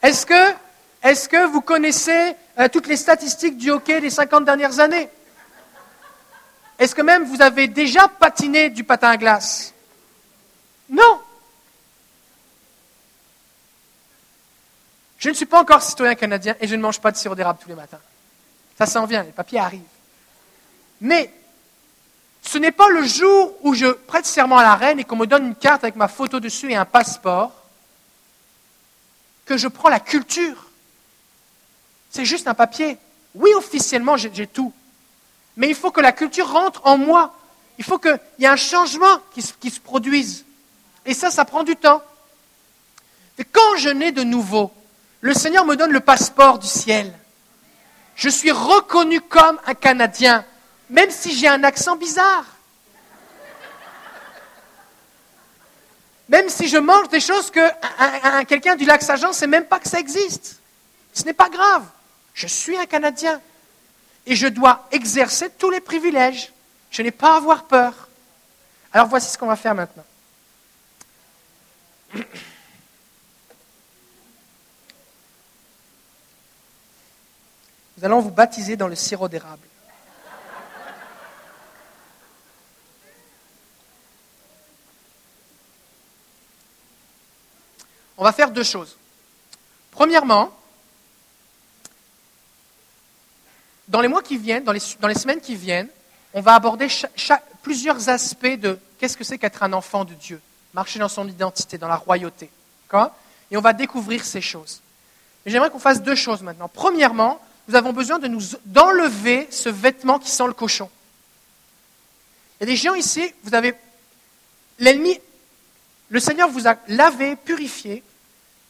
Est-ce que, vous connaissez euh, toutes les statistiques du hockey des 50 dernières années? Est-ce que même vous avez déjà patiné du patin à glace? Non. Je ne suis pas encore citoyen canadien et je ne mange pas de sirop d'érable tous les matins. Ça s'en vient, les papiers arrivent. Mais ce n'est pas le jour où je prête serment à la reine et qu'on me donne une carte avec ma photo dessus et un passeport que je prends la culture. C'est juste un papier. Oui, officiellement, j'ai tout. Mais il faut que la culture rentre en moi. Il faut qu'il y ait un changement qui se, produise. Et ça, ça prend du temps. Et quand je nais de nouveau, le Seigneur me donne le passeport du ciel. Je suis reconnu comme un Canadien, même si j'ai un accent bizarre. Même si je mange des choses que quelqu'un du lac Saint-Jean ne sait même pas que ça existe. Ce n'est pas grave. Je suis un Canadien. et je dois exercer tous les privilèges. Je n'ai pas à avoir peur. Alors voici ce qu'on va faire maintenant. Nous allons vous baptiser dans le sirop d'érable. On va faire deux choses. Premièrement, dans les mois qui viennent, dans les, semaines qui viennent, on va aborder plusieurs aspects de qu'est-ce que c'est qu'être un enfant de Dieu, marcher dans son identité, dans la royauté. Et on va découvrir ces choses. J'aimerais qu'on fasse deux choses maintenant. Premièrement, nous avons besoin de nous, d'enlever ce vêtement qui sent le cochon. Il y a des gens ici, vous avez. L'ennemi, le Seigneur vous a lavé, purifié,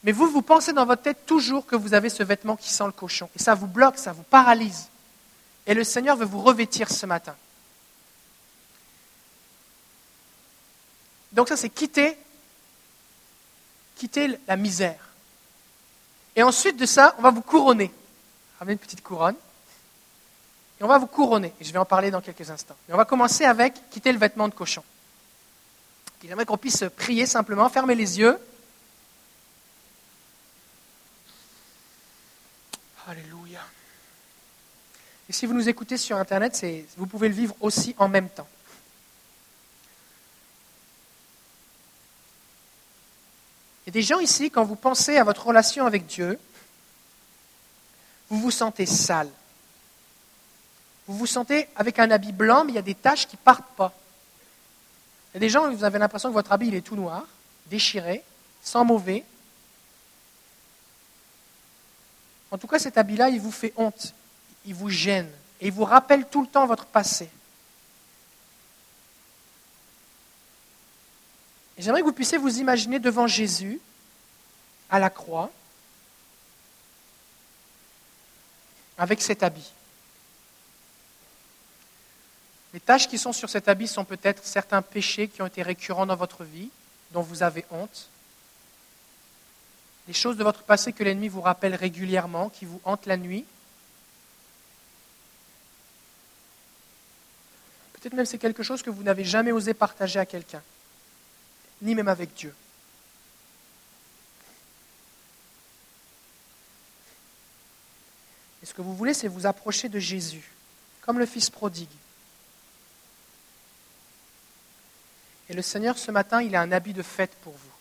mais vous, vous pensez dans votre tête toujours que vous avez ce vêtement qui sent le cochon. Et ça vous bloque, ça vous paralyse. Et le Seigneur veut vous revêtir ce matin. Donc ça, c'est quitter, quitter la misère. Et ensuite de ça, on va vous couronner. Ramenez une petite couronne. Et on va vous couronner. Je vais en parler dans quelques instants. Mais on va commencer avec quitter le vêtement de cochon. J'aimerais qu'on puisse prier simplement, fermer les yeux. Alléluia. Et si vous nous écoutez sur Internet, vous pouvez le vivre aussi en même temps. Il y a des gens ici, quand vous pensez à votre relation avec Dieu, vous vous sentez sale. Vous vous sentez avec un habit blanc, mais il y a des taches qui ne partent pas. Il y a des gens, vous avez l'impression que votre habit il est tout noir, déchiré, sans mauvais, En tout cas, cet habit-là, il vous fait honte, il vous gêne, et il vous rappelle tout le temps votre passé. J'aimerais que vous puissiez vous imaginer devant Jésus, à la croix, avec cet habit. Les tâches qui sont sur cet habit sont peut-être certains péchés qui ont été récurrents dans votre vie, dont vous avez honte les choses de votre passé que l'ennemi vous rappelle régulièrement, qui vous hantent la nuit. Peut-être même c'est quelque chose que vous n'avez jamais osé partager à quelqu'un, ni même avec Dieu. Et ce que vous voulez, c'est vous approcher de Jésus, comme le Fils prodigue. Et le Seigneur, ce matin, il a un habit de fête pour vous.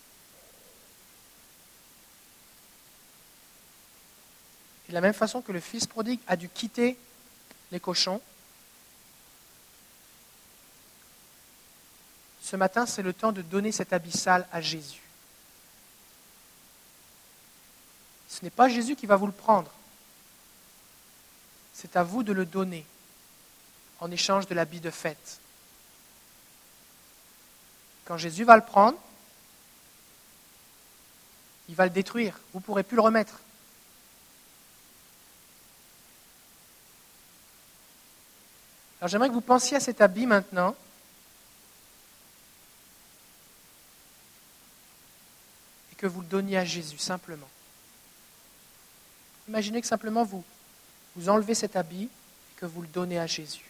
de la même façon que le fils prodigue a dû quitter les cochons, ce matin, c'est le temps de donner cet abyssal à Jésus. Ce n'est pas Jésus qui va vous le prendre. C'est à vous de le donner en échange de l'habit de fête. Quand Jésus va le prendre, il va le détruire. Vous ne pourrez plus le remettre. Alors j'aimerais que vous pensiez à cet habit maintenant. Et que vous le donniez à Jésus, simplement. Imaginez que simplement vous, vous enlevez cet habit et que vous le donnez à Jésus.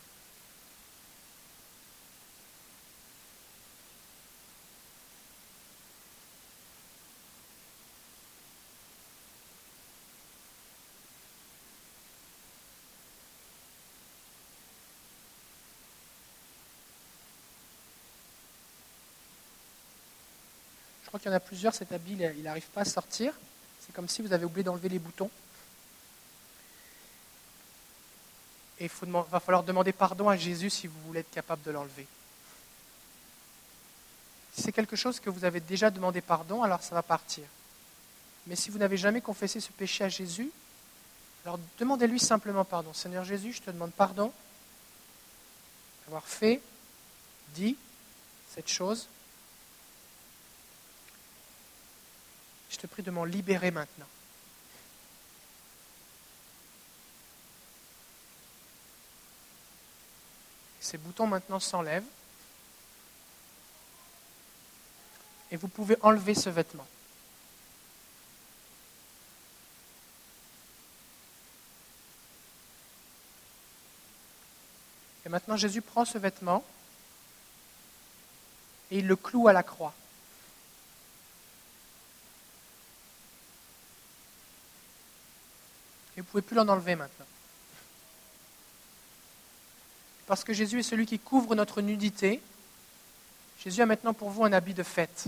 Qu'il y en a plusieurs, cet habit, il n'arrive pas à sortir. C'est comme si vous avez oublié d'enlever les boutons. Et il va falloir demander pardon à Jésus si vous voulez être capable de l'enlever. Si c'est quelque chose que vous avez déjà demandé pardon, alors ça va partir. Mais si vous n'avez jamais confessé ce péché à Jésus, alors demandez-lui simplement pardon. Seigneur Jésus, je te demande pardon d'avoir fait, dit cette chose te prie de m'en libérer maintenant. Ces boutons maintenant s'enlèvent. Et vous pouvez enlever ce vêtement. Et maintenant, Jésus prend ce vêtement et il le cloue à la croix. Et vous ne pouvez plus l'en enlever maintenant. Parce que Jésus est celui qui couvre notre nudité. Jésus a maintenant pour vous un habit de fête.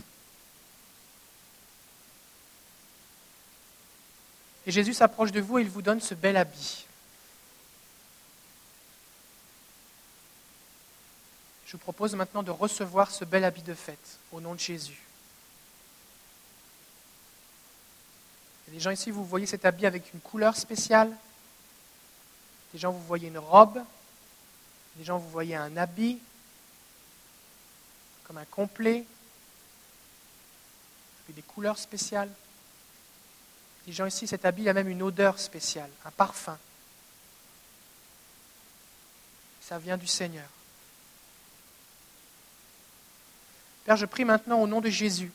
Et Jésus s'approche de vous et il vous donne ce bel habit. Je vous propose maintenant de recevoir ce bel habit de fête au nom de Jésus. Il gens ici, vous voyez cet habit avec une couleur spéciale. Des gens, vous voyez une robe. Des gens, vous voyez un habit, comme un complet, avec des couleurs spéciales. Des gens ici, cet habit a même une odeur spéciale, un parfum. Ça vient du Seigneur. Père, je prie maintenant au nom de Jésus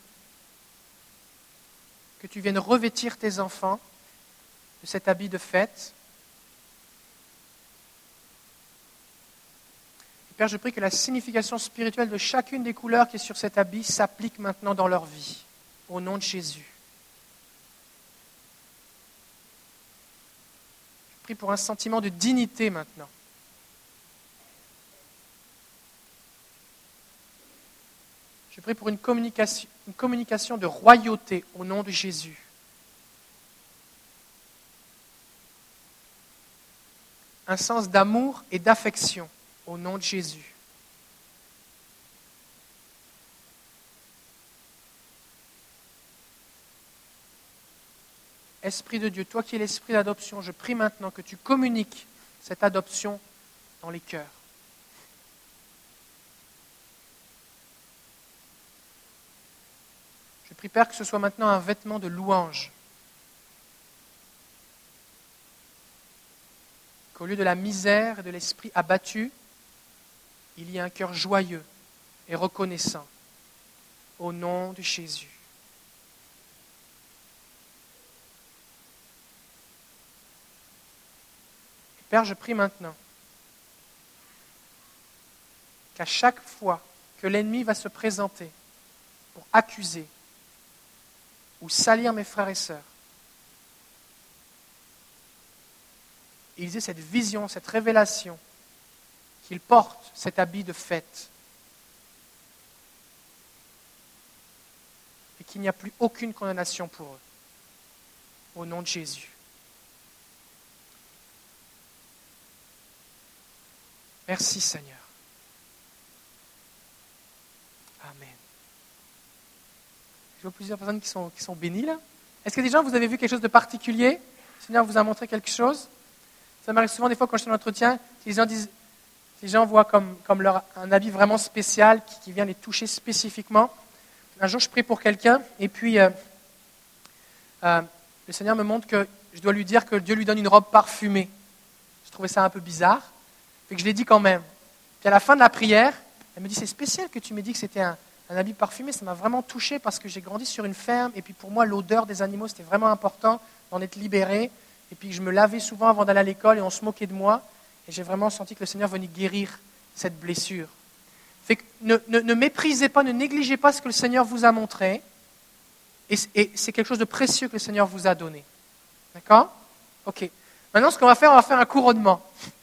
que tu viennes revêtir tes enfants de cet habit de fête. Père, je prie que la signification spirituelle de chacune des couleurs qui est sur cet habit s'applique maintenant dans leur vie, au nom de Jésus. Je prie pour un sentiment de dignité maintenant. Je prie pour une communication, de royauté au nom de Jésus. Un sens d'amour et d'affection au nom de Jésus. Esprit de Dieu, toi qui es l'esprit d'adoption, je prie maintenant que tu communiques cette adoption dans les cœurs. Prie, Père, que ce soit maintenant un vêtement de louange. Qu'au lieu de la misère et de l'esprit abattu, il y ait un cœur joyeux et reconnaissant. Au nom de Jésus. Père, je prie maintenant qu'à chaque fois que l'ennemi va se présenter pour accuser, ou salir mes frères et sœurs. Ils aient cette vision, cette révélation, qu'ils portent cet habit de fête. Et qu'il n'y a plus aucune condamnation pour eux. Au nom de Jésus. Merci Seigneur. Amen. Je vois plusieurs personnes qui sont, bénies là. Est-ce que des gens, vous avez vu quelque chose de particulier? Le Seigneur vous a montré quelque chose? Ça m'arrive souvent des fois quand je suis en entretien, les gens voient comme, un habit vraiment spécial qui, qui, vient les toucher spécifiquement. Un jour, je prie pour quelqu'un et puis euh, euh, le Seigneur me montre que je dois lui dire que Dieu lui donne une robe parfumée. Je trouvais ça un peu bizarre, fait que je l'ai dit quand même. Puis à la fin de la prière, elle me dit c'est spécial que tu m'aies dit que c'était un, un habit parfumé, ça m'a vraiment touché parce que j'ai grandi sur une ferme et puis pour moi l'odeur des animaux c'était vraiment important d'en être libéré et puis je me lavais souvent avant d'aller à l'école et on se moquait de moi et j'ai vraiment senti que le Seigneur venait guérir cette blessure. Ne, méprisez pas, ne négligez pas ce que le Seigneur vous a montré et, et c'est quelque chose de précieux que le Seigneur vous a donné. D'accord? Ok. Maintenant ce qu'on va faire, on va faire un couronnement.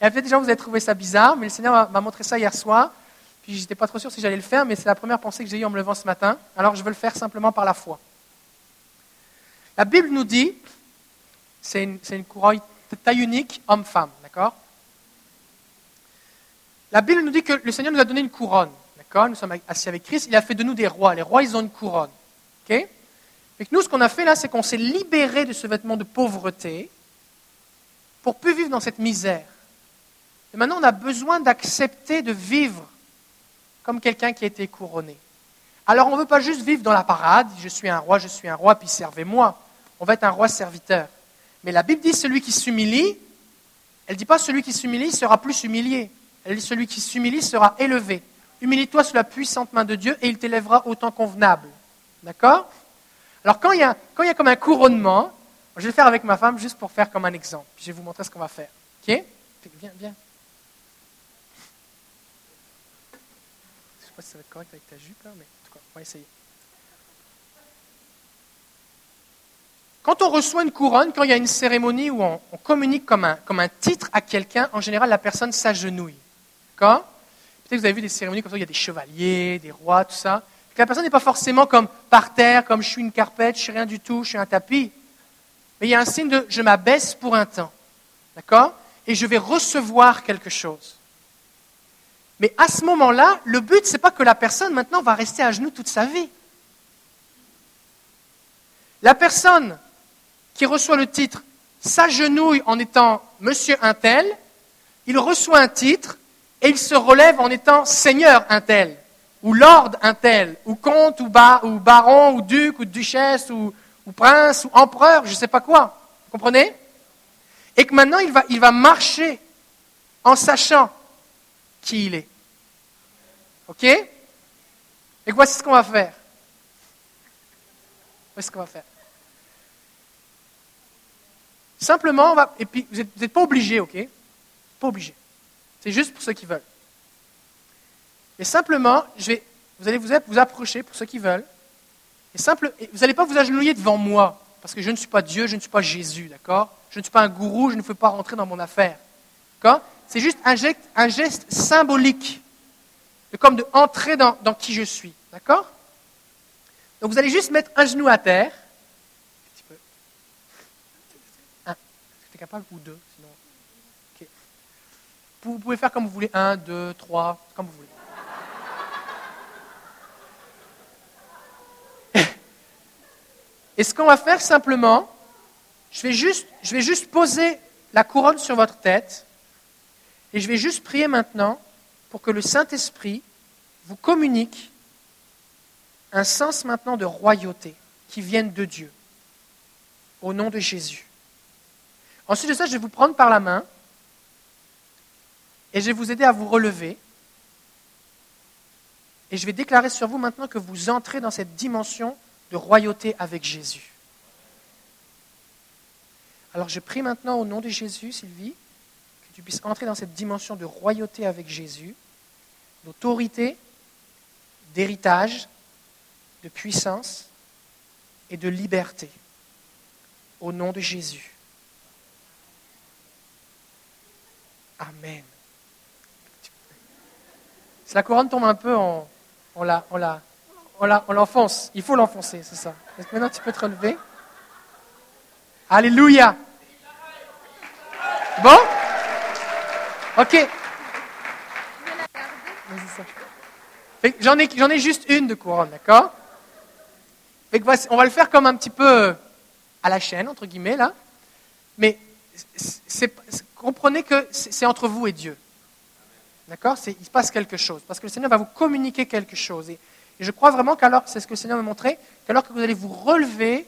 Et peut-être déjà vous avez trouvé ça bizarre, mais le Seigneur m'a montré ça hier soir. Puis j'étais pas trop sûr si j'allais le faire, mais c'est la première pensée que j'ai eue en me levant ce matin. Alors je veux le faire simplement par la foi. La Bible nous dit, c'est une, couronne de taille unique, homme-femme, d'accord? La Bible nous dit que le Seigneur nous a donné une couronne, d'accord? Nous sommes assis avec Christ, il a fait de nous des rois. Les rois, ils ont une couronne, ok? Et nous, ce qu'on a fait là, c'est qu'on s'est libéré de ce vêtement de pauvreté pour plus vivre dans cette misère. Et maintenant, on a besoin d'accepter de vivre comme quelqu'un qui a été couronné. Alors on ne veut pas juste vivre dans la parade, je suis un roi, je suis un roi, puis servez-moi. On va être un roi serviteur. Mais la Bible dit celui qui s'humilie, elle ne dit pas celui qui s'humilie sera plus humilié. Elle dit celui qui s'humilie sera élevé. Humilie-toi sous la puissante main de Dieu et il t'élèvera autant convenable. D'accord? Alors quand il, y a, quand il y a comme un couronnement, je vais le faire avec ma femme juste pour faire comme un exemple. je vais vous montrer ce qu'on va faire. Ok? Viens, viens. Sais pas si ça va être correct avec ta jupe, mais en tout cas, on va essayer. Quand on reçoit une couronne, quand il y a une cérémonie où on, communique comme un, titre à quelqu'un, en général, la personne s'agenouille. D'accord? Peut-être que vous avez vu des cérémonies comme ça, où il y a des chevaliers, des rois, tout ça. La personne n'est pas forcément comme par terre, comme je suis une carpette, je suis rien du tout, je suis un tapis. Mais il y a un signe de je m'abaisse pour un temps. D'accord? Et je vais recevoir quelque chose. Mais à ce moment-là, le but, ce n'est pas que la personne maintenant va rester à genoux toute sa vie. La personne qui reçoit le titre s'agenouille en étant monsieur un tel, il reçoit un titre et il se relève en étant seigneur un tel, ou lord un tel, ou comte, ou, baron, ou duc, ou duchesse, ou, prince, ou empereur, je ne sais pas quoi. Vous comprenez? Et que maintenant, il va marcher en sachant qui il est. OK? Et voici ce qu'on va faire. Voici ce qu'on va faire. Simplement, vous n'êtes pas obligé, ok? Pas obligé. C'est juste pour ceux qui veulent. Et simplement, vous allez vous, vous approcher pour ceux qui veulent. Et simple, vous n'allez pas vous agenouiller devant moi, parce que je ne suis pas Dieu, je ne suis pas Jésus, d'accord? Je ne suis pas un gourou, je ne peux pas rentrer dans mon affaire. D'accord? C'est juste un geste, un geste symbolique, comme de entrer dans, qui je suis, d'accord? Donc vous allez juste mettre un genou à terre, capable? Ou deux sinon. Vous pouvez faire comme vous voulez, un, deux, trois, comme vous voulez. Et ce qu'on va faire simplement, je vais, juste, je vais juste poser la couronne sur votre tête et je vais juste prier maintenant pour que le Saint-Esprit vous communique un sens maintenant de royauté qui vienne de Dieu, au nom de Jésus. Ensuite de ça, je vais vous prendre par la main et je vais vous aider à vous relever. Et je vais déclarer sur vous maintenant que vous entrez dans cette dimension de royauté avec Jésus. Alors je prie maintenant au nom de Jésus, Sylvie, tu puisses entrer dans cette dimension de royauté avec Jésus, d'autorité, d'héritage, de puissance et de liberté. Au nom de Jésus. Amen. Si la couronne tombe un peu, on, on la, on la, on l'enfonce. Il faut l'enfoncer, c'est ça. maintenant tu peux te relever. Alléluia. Bon? Ok. J'en ai, j'en ai juste une de couronne, d'accord? On va le faire comme un petit peu à la chaîne, entre guillemets, là. Mais comprenez que c'est entre vous et Dieu. D'accord? Il se passe quelque chose. Parce que le Seigneur va vous communiquer quelque chose. Et, je crois vraiment qu'alors, c'est ce que le Seigneur m'a montré, qu'alors que vous allez vous relever,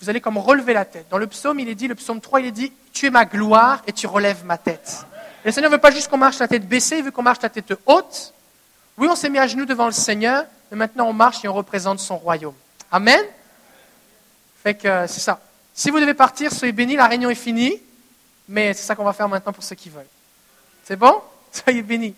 vous allez comme relever la tête. Dans le psaume, il est dit, le psaume 3, il est dit, tu es ma gloire et tu relèves ma tête. le Seigneur ne veut pas juste qu'on marche la tête baissée, il veut qu'on marche la tête haute. Oui, on s'est mis à genoux devant le Seigneur, mais maintenant on marche et on représente son royaume. Amen Fait que c'est ça. Si vous devez partir, soyez bénis, la réunion est finie, mais c'est ça qu'on va faire maintenant pour ceux qui veulent. C'est bon? Soyez bénis.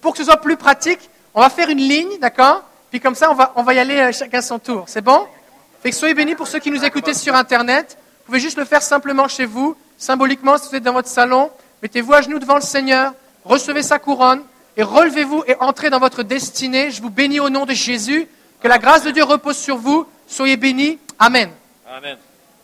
Pour que ce soit plus pratique, on va faire une ligne, d'accord? Comme ça, on va, on va y aller euh, chacun son tour. C'est bon? Fait que soyez bénis pour ceux qui nous écoutent sur Internet. Vous pouvez juste le faire simplement chez vous, symboliquement, si vous êtes dans votre salon. Mettez-vous à genoux devant le Seigneur, recevez sa couronne et relevez-vous et entrez dans votre destinée. Je vous bénis au nom de Jésus. Que la grâce de Dieu repose sur vous. Soyez bénis. Amen.